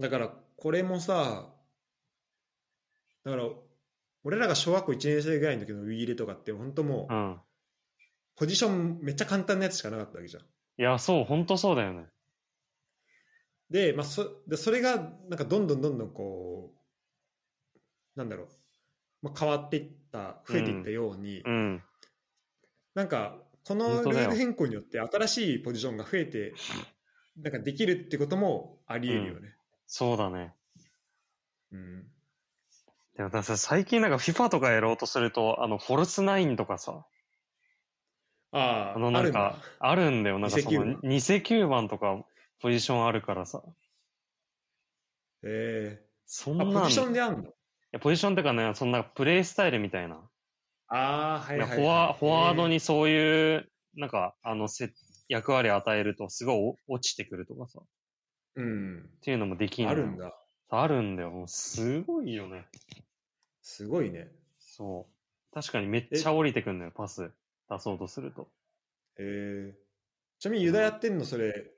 だからこれもさだから俺らが小学校1年生ぐらいの時のウィーレとかって本当もううん。ポジションめっちゃ簡単なやつしかなかったわけじゃんいや、そう、ほんとそうだよね。で,、まあ、そでそれがなんかどんどんどんどんこうなんだろう、まあ、変わっていった増えていったように、うん。なんかこのルール変更によって新しいポジションが増えて、なんかできるってこともあり得るよね。そうだね。うん。でもだ最近なんか FIFA とかやろうとすると、あの、フォルスナインとかさ、ああ、あのなんか、あるんだよ。なんかその偽9偽9番とかポジションあるからさ。えそんなん、えあ、ポジションいであんの？やポジションってかね、そんなプレイスタイルみたいな。ああ、はいはい、はい。フォワフォワードに。にそういう、なんか、あの、せ役割を与えると、すごいお落ちてくるとかさ。っうん。ていうのもできんあるんだ。あるんだよ。すごいよね。すごいね。そう。確かにめっちゃ降りてくんのよ、パス出そうとすると。ええちなみにユダやってんのそれ、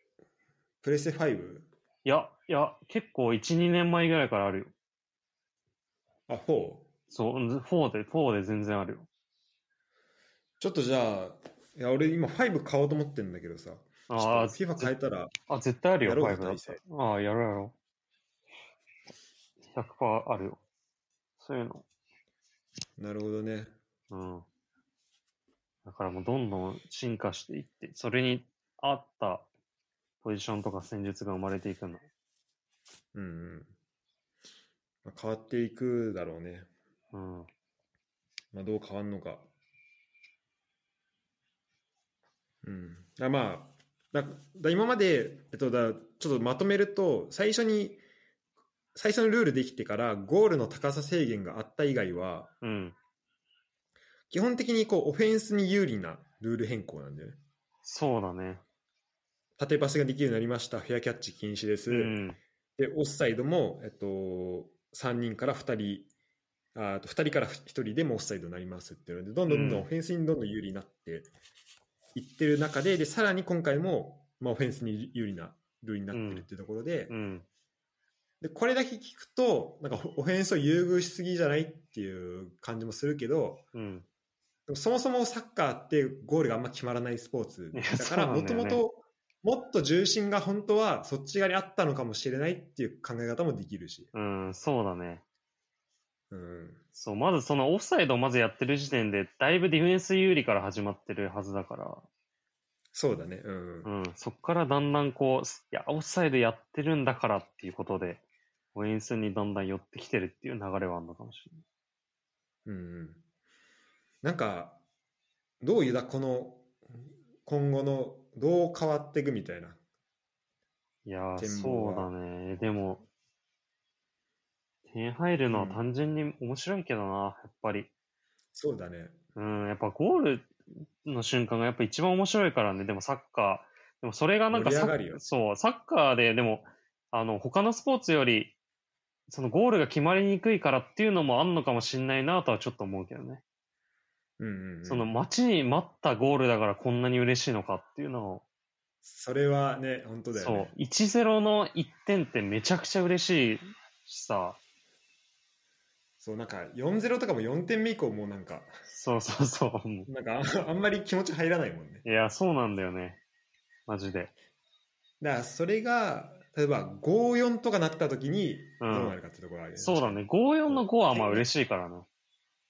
プレステ 5? いや、いや、結構1、2年前ぐらいからあるよ。あ、4? そう、4で、4で全然あるよ。ちょっとじゃあ、いや俺今5買おうと思ってんだけどさ。ああ、FIFA 変えたら、あ、絶対あるよ、やろうか5だったら。ああ、やろうやろう。100%あるよ。そういうの。なるほどね。うん。だからもうどんどん進化していって、それに合ったポジションとか戦術が生まれていくの。うんうん。まあ、変わっていくだろうね。うん。まあ、どう変わんのか。うん。あまあ、だだ今まで、えっと、だちょっとまとめると、最初に、最初のルールできてから、ゴールの高さ制限があった以外は、うん。基本的にこうオフェンスに有利なルール変更なんだよね。そうだね。縦パスができるようになりました、フェアキャッチ禁止です。うん。で、オフサイドも、えっと、3人から2人、ああと2人から1人でもオフサイドになりますっていうので、どんどんどんオフェンスにどんどん有利になっていってる中で、でさらに今回も、まあ、オフェンスに有利なルールになってるっていうところで、うん。でこれだけ聞くと、なんかオフェンスを優遇しすぎじゃないっていう感じもするけど、うん。そもそもサッカーってゴールがあんま決まらないスポーツだからもともともっと重心が本当はそっち側にあったのかもしれないっていう考え方もできるし、うん、そうだね。うん、そう、まずそのオフサイドをまずやってる時点で、だいぶディフェンス有利から始まってるはずだから、そうだね、うん。うん、そこからだんだんこう、いや、オフサイドやってるんだからっていうことで、オフェンスにだんだん寄ってきてるっていう流れはあるのかもしれない。うんうん、なんかどういうだこの今後のどう変わっていくみたいないやそうはだね。でも、点入るのは単純に面白いけどな、やっぱり。そうだねうん、やっぱゴールの瞬間がやっぱ一番面白いからね、でもサッカー。でもそれがなんかサそう、サッカーで、でも、あの、他のスポーツより、そのゴールが決まりにくいからっていうのもあんのかもしんないなとはちょっと思うけどね。うんうんうんその待ちに待ったゴールだからこんなに嬉しいのかっていうのを、それはね本当だよそうね、1-0の1点ってめちゃくちゃ嬉しいしさ、そうなんか4-0とかも4点目以降もうなんかそうそうそう。も なんかああんまり気持ち入らないもんねういや、そうなんだよね。マジで。だからそれが例えば5-4とかなった時にどうんうなるかってところあるよね、そうだね。5-4の5はまあ嬉しいからね。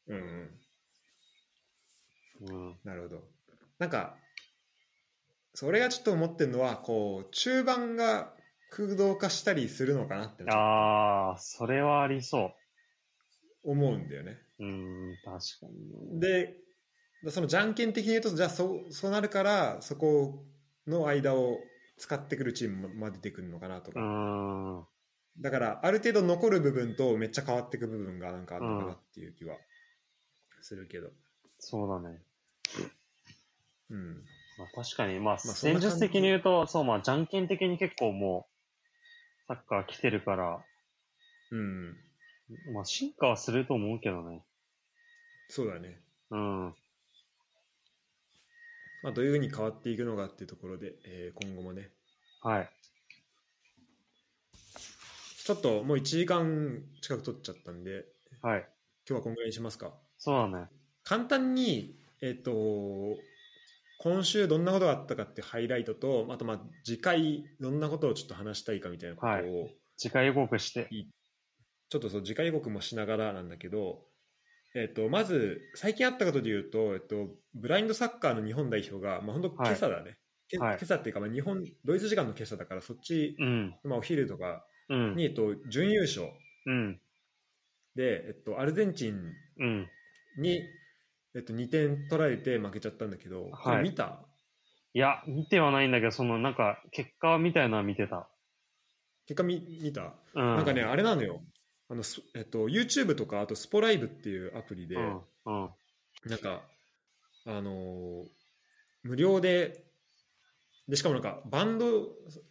うんうんうん。なるほどなんかそれがちょっと思ってるのはこう中盤が空洞化したりするのかなってああ、それはありそ思うんだよねう。うん、確かにね。でそのじゃんけん的に言うとじゃあそうそうなるからそこの間を使ってくるチームまで出てくるのかなとうか、ん。だからある程度残る部分とめっちゃ変わっていく部分がなんかあるのかなっていう気はするけど、そうだね。うん、まあ確かに、まあ、戦術的に言うと、そう、まあ、じゃんけん的に結構もう、サッカー来てるから、うん、まあ、進化はすると思うけどね。そうだね、うん。まあ、どういうふうに変わっていくのかっていうところで、えー今後もねはい。ちょっともう1時間近く取っちゃったんではい。今日はこんぐらいにしますかそうだね。簡単に、えっ、と、今週どんなことがあったかっていうハイライトと、あとまあ次回どんなことをちょっと話したいかみたいなことを、はい次回予告して。ちょっとそう次回予告もしながらなんだけど、えっと、まず、最近あったことで言うと、えっと、ブラインドサッカーの日本代表が、まあ、本当今朝だね。けはい今朝っていうか、まあ、日本、ドイツ時間の今朝だから、そっち、うん。まあ、お昼とかうん。に、えっと、準優勝うん。で、えっと、アルゼンチンうん。に、えっと、2点取られて負けちゃったんだけど、これ見た？いや、見てはないんだけど、その、なんか、結果みたいなのは見てた。結果見見た、うん。なんかね、あれなのよ。あの、すえっと、YouTube とか、あと、スポライブっていうアプリで、うん。うん。なんか、あのー無料で、で、しかもなんか、バンド、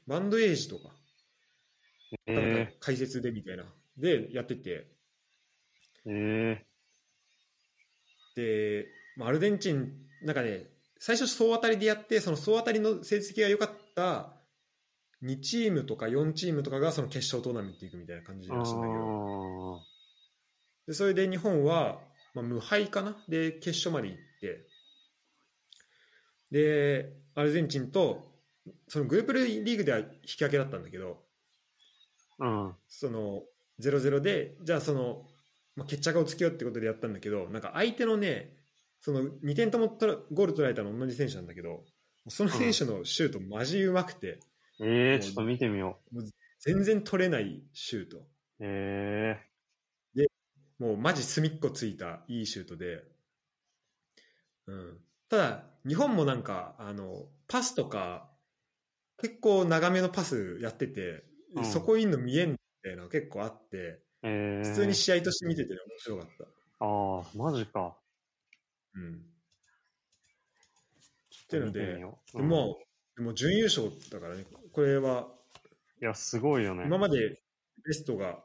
バンドエイジとか、なんかえ解説でみたいな、でやってて、ー、えで、まあアルゼンチン、なんかね、最初総当たりでやって、その総当たりの成績が良かった2チームとか4チームとかがその決勝トーナメント行くみたいな感じー。らしいんだけど、あでそれで日本は、まあ、無敗かな？で決勝まで行ってでアルゼンチンとそのグループリーグでは引き分けだったんだけどーうん。その0-0でじゃあその、まあ、決着をつけようってことでやったんだけどなんか相手のねその2点とも取らゴール取られたの同じ選手なんだけどその選手のシュートマジうまくてえー、ちょっと見てみよ全然取れないシュート。う。えもうマジ隅っこついたいいシュートで、うん、ただ日本もなんかあのパスとか結構長めのパスやってて、うん。そこいんの見えんみたいなの結構あってー、えー。普通に試合として見てて、ね、面白かった、ああ、マジか。うん、っていうのでうでも、でも準優勝だからねこれはうんいや、すごいよね。今までベストが、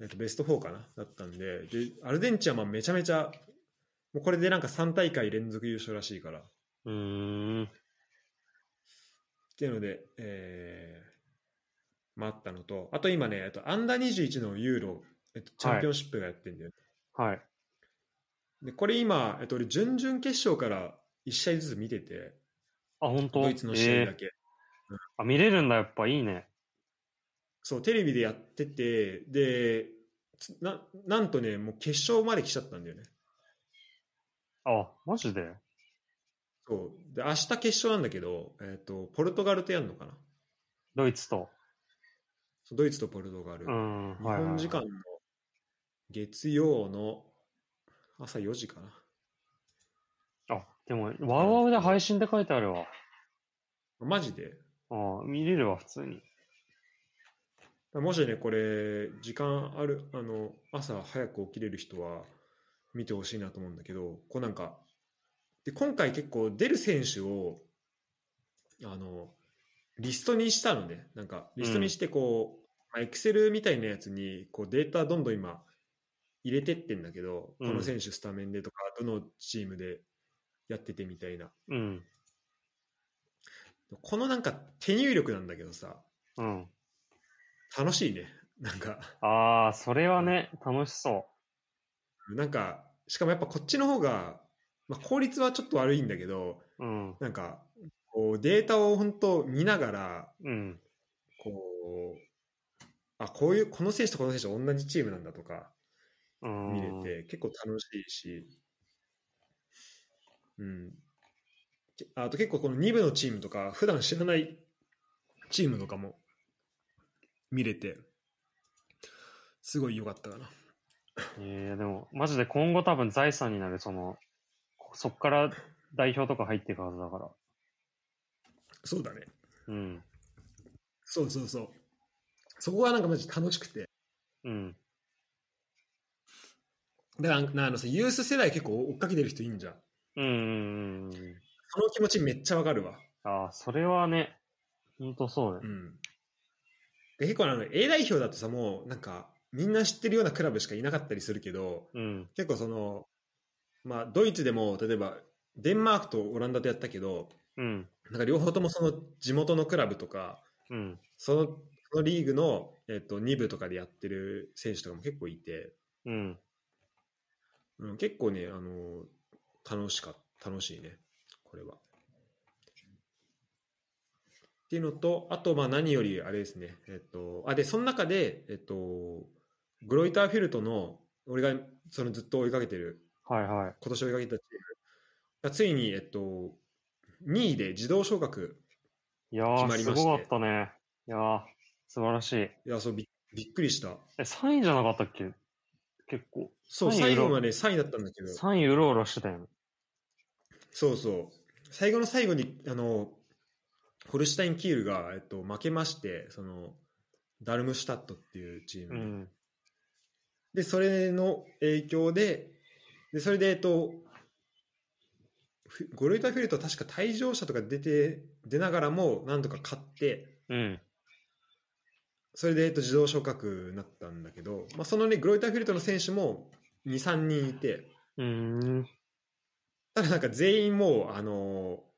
えっと、ベスト4かな？だったんででアルゼンチンはまあめちゃめちゃもうこれでなんか3大会連続優勝らしいからっうーん。ていうので、えー、まああったのとあと今ね、えっと、アンダー21のユーロ、えっと、チャンピオンシップがやってるんだよ、はい。でこれ今、えっと、俺準々決勝から1試合ずつ見ててあ、本当？ドイツの試合だえけ、ー。あ、見れるんだ、やっぱいいね。そうテレビでやっててでつななんとねもう決勝まで来ちゃったんだよね。あ、マジで？そう。で明日決勝なんだけど、えっとポルトガルとやるのかな。ドイツと。ドイツとポルトガル、うん。日本時間の月曜の朝4時かなあ、でも、ワウワウで配信って書いてあるわ。マジで？あ見れるわ、普通に。もしねこれ時間あるあの朝早く起きれる人は見てほしいなと思うんだけどこうなんかで今回結構出る選手をあのリストにしたのねなんかリストにしてこう、エクセルみたいなやつにこうデータどんどん今入れてってんだけど、うんこの選手スタメンでとかどのチームでやっててみたいなうん。このなんか手入力なんだけどさうん。楽しいねなんかああ、それはね、楽しそなんかしかもやっぱこっちの方が、まあ、効率はちょっと悪いんだけどう。うん。なんかこうデータを本当見ながらうん。こうあこういうこの選手とこの選手は同じチームなんだとかうん。見れて結構楽しいし、うん、けあと結構この2部のチームとか普段知らないチームとかも見れてすごい良かったかな。えー、でも、マジで今後多分財産になる、その、そっから代表とか入っていくはずだから。そうだねうん。そうそうそうそこがなんかマジ楽しくてうん。だからなあのさユース世代結構追っかけてる人いいんじゃんうんうんうんうん。その気持ちめっちゃわかるわああ、それはね、ほんとそうだよ。うんで結構あの A 代表だとさもうなんかみんな知ってるようなクラブしかいなかったりするけどうん。結構そのまあドイツでも例えばデンマークとオランダでやったけどうん。なんか両方ともその地元のクラブとかうん。そのそのリーグの、えっと、2部とかでやってる選手とかも結構いて、うん。うん、結構ねあの楽しか楽しいねこれは。っていうのとあとまあ何よりあれですねえっとあでその中でえっとグロイターフィルトの俺がそのずっと追いかけてる、はいはい。今年追いかけたチームがついに、えっと、2位で自動昇格。いやー、決まりましてすごかったね。いやー、素晴らしい。いや、そうび、びっくりした。え、3位じゃなかったっけ？結構。そう、3位最後まで3位だったんだけど、3位うろうろしてたよね。そうそう。最後の最後に、あの、ホルシュタイン・キールが、えっと、負けまして、その、ダルムシュタットっていうチームに、うん。で、それの影響で、で、それで、えっと、ふゴルイタフィルトは確か退場者とか出て、出ながらも、なんとか勝って、うん。それで、えっと、自動昇格になったんだけど、まあ、そのね、グロイタフィルトの選手も2、3人いて、うーん。ただなんか全員もう、あのー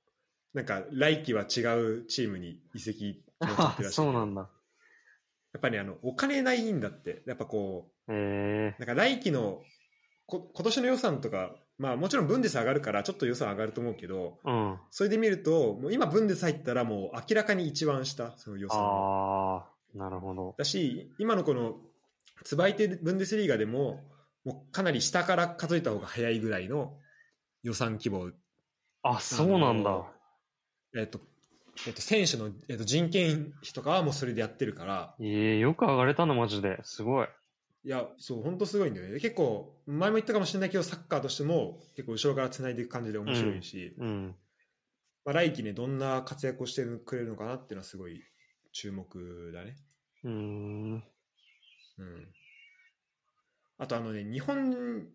なんか来季は違うチームに移籍っちゃっあてるらしいそうなんだ。やっぱり、ね、あのお金ないんだってやっぱこえうなんか来季のこ今年の予算とかまあもちろんブンデス上がるからちょっと予算上がると思うけどー。うん。それで見るともう今ブンデス入ったらもう明らかに一番下その予算をあー、なるほど。だし今のこのつばいてるブンデスリーガでももうかなり下から数えた方が早いぐらいの予算規模あ、そうなんだ。えっとえっと、選手の、えっと、人件費とかはもうそれでやってるから、ええよく上がれたの、マジで。すごい。いや、そう、本当すごいんだよね。結構、前も言ったかもしれないけど、サッカーとしても結構後ろから繋いでいく感じで面白いし、うん。まあ、来季ね、どんな活躍をしてくれるのかなっていうのはすごい注目だね。うーん。うん。あと、あのね、日本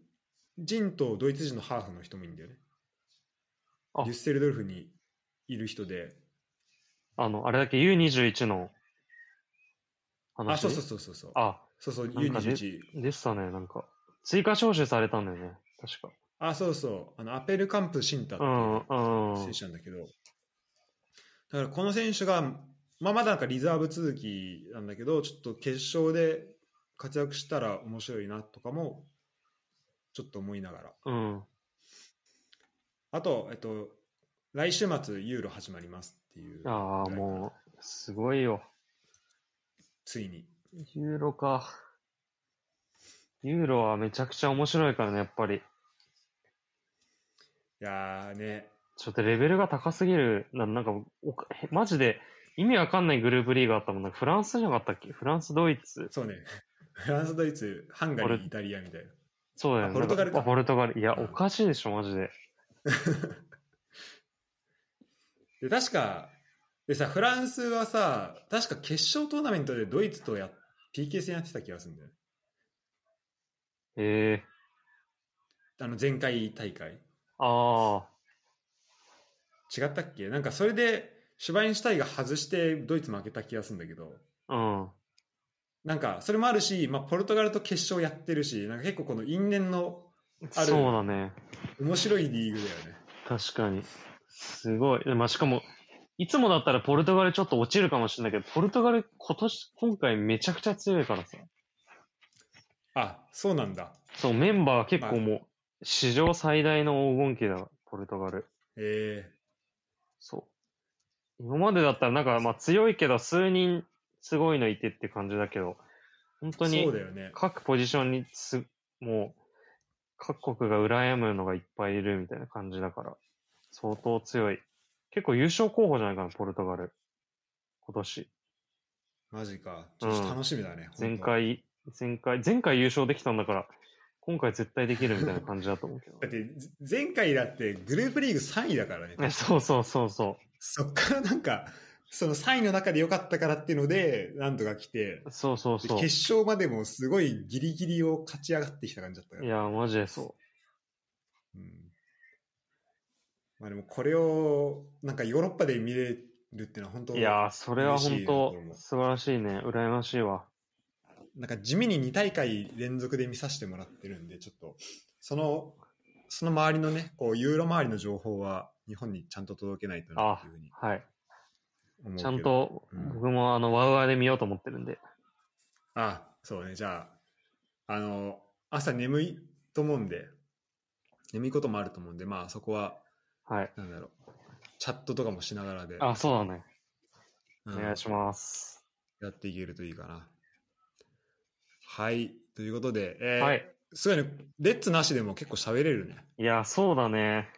人とドイツ人のハーフの人もいいんだよね。あデュッセルドルフにいる人で、あの、あれだっけ U21 の話？あ、そうそうそうそうそう。あ、そうそう、なんかで U21。でしたね、なんか。追加招集されたんだよね、確か。あ、そうそう。あの、アペルカンプ・シンタっていう。選手なんだけど、だからこの選手が、まあ、まだなんかリザーブ続きなんだけど、ちょっと決勝で活躍したら面白いなとかも、ちょっと思いながら。うん。あと、えっと、来週末ユーロ始まりますっていう。ああ、もう、すごいよ。ついに。ユーロか。ユーロはめちゃくちゃ面白いからね、やっぱり。いやーね、ちょっとレベルが高すぎる。ななんかおマジで意味わかんないグループリーグあったもんな。フランスじゃなかったっけ？フランス、ドイツ。そうね、フランス、ドイツ、ハンガリー、イタリアみたいな。そうだよね。あポルトガルかポルトガル。いや、うんおかしいでしょ、マジで。で、確か、でさ、フランスはさ、確か決勝トーナメントでドイツとや PK 戦やってた気がするんだよね。ええあの前回大会。あ違ったっけ？なんかそれでシュバインシュタインが外してドイツ負けた気がするんだけどあ、うん。なんかそれもあるし、まあ、ポルトガルと決勝やってるしなんか結構この因縁のあるそうだね。面白いリーグだよね確かに。すごい。まあ、しかも、いつもだったらポルトガルちょっと落ちるかもしれないけど、ポルトガル今年、今回めちゃくちゃ強いからさ。あそうなんだそう、メンバー結構もう、史上最大の黄金期だ、ポルトガル。えそう。今までだったらなんか、まあ強いけど、数人すごいのいてって感じだけど、本当ー、にそうだよね各ポジションにす、もう、各国が羨むのがいっぱいいるみたいな感じだから、相当強い。結構優勝候補じゃないかな、ポルトガル。今年。マジかちょっと楽しみだね、前本当回、前回、前回優勝できたんだから、今回絶対できるみたいな感じだと思うけどだ。って前回だってグループリーグ3位だからねね そうそうそうそそっからなんかその3位の中で良かったからっていうのでなんとか来てう。そうそうそう。で決勝までもすごいギリギリを勝ち上がってきた感じだったからいや、マジでそうんまあでもこれをなんかヨーロッパで見れるっていうのは本当う。いやー、それは本当素晴らしいね。羨ましいわ。なんか地味に2大会連続で見させてもらってるんでちょっとそのその周りのねこうユーロ周りの情報は日本にちゃんと届けないとなっていうふうにはい。ちゃんと、うん僕もあの、ワウワウで見ようと思ってるんで。あそうねじゃああの朝眠いと思うんで眠いこともあると思うんでまあそこははい。なんだろうチャットとかもしながらであ、そうだね。うんお願いします。やっていけるといいかな。はい。ということで、えーはい。すごいね、レッツなしでも結構喋れるね。いや、そうだね。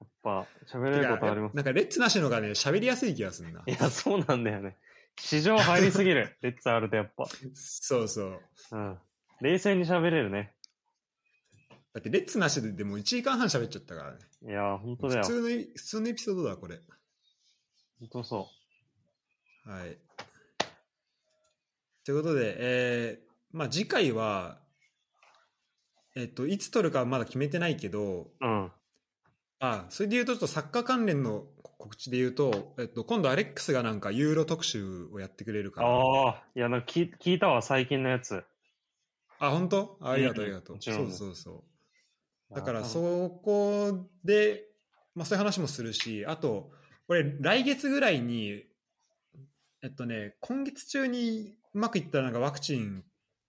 やっぱ、喋れることあります。なんかレッツなしのがね、喋りやすい気がするな。いや、そうなんだよね。市場入りすぎる。レッツあるとやっぱ。そうそう。うん。冷静に喋れるね。だってレッツなしででも1時間半喋っちゃったからね。いや、本当だよ。普通のエ、普通のエピソードだ、これ。本当そはい。ということで、えー、まあ次回は、えっと、いつ撮るかはまだ決めてないけど、う。うん。あ、それで言うと、ちょっとサッカー関連の告知で言うと、えっと、今度アレックスがなんかユーロ特集をやってくれるから。ああ、いや、なんか聞聞いたわ、最近のやつ。あ、本当？あありがとう、うんありがとう。そうそうそう。だから、う。そこで、まあそういう話もするし、あと、俺、来月ぐらいに、えっとね、今月中にうまくいったらなんかワクチン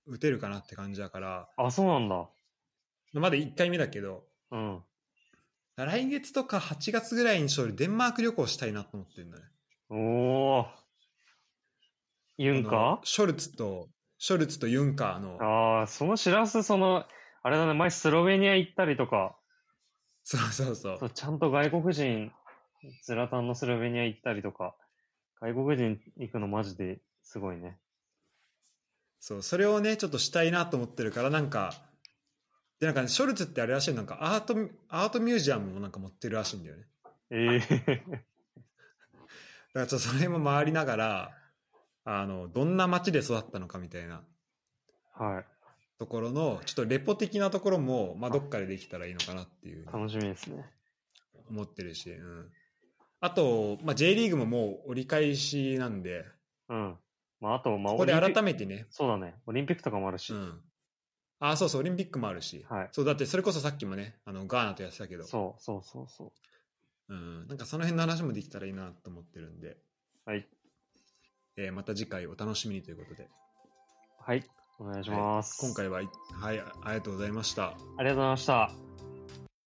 打てるかなって感じだから、あ、そうなんだ。まだ1回目だけど、うん。来月とか8月ぐらいに勝利デンマーク旅行したいなと思ってるんだね。おー。ユンあカのショルツと、ショルツとユンカーの、ああ、そのしらす、その、あれだね、前スロベニア行ったりとか、そうそうそうそうちゃんと外国人、ズラタンのスロベニア行ったりとか、外国人行くのマジですごいね。そう、それをね、ちょっとしたいなと思ってるから、なんか、で、なんか、ね、ショルツってあれらしい、なんかアート、アートミュージアムもなんか持ってるらしいんだよね。ええだからちょっとそれも回りながら、あの、どんな街で育ったのかみたいなはい。ところの、ちょっとレポ的なところも、まあ、どっかでできたらいいのかなっていう楽しみですね。思ってるし、うん。あと、まあ、J リーグももう折り返しなんで、うん。まあ、あと、まあ、ここで改めてね、そうだね。オリンピックとかもあるし。うん。あ、そうそう、オリンピックもあるし、はい。そう、だってそれこそさっきもね、あの、ガーナとやってたけど、そうそうそうそうん、なんかその辺の話もできたらいいなと思ってるんで、う。はい。えーまた次回お楽しみにということで、はい。お願いします。今回は、はい、ありがとうございました。ありがとうございました。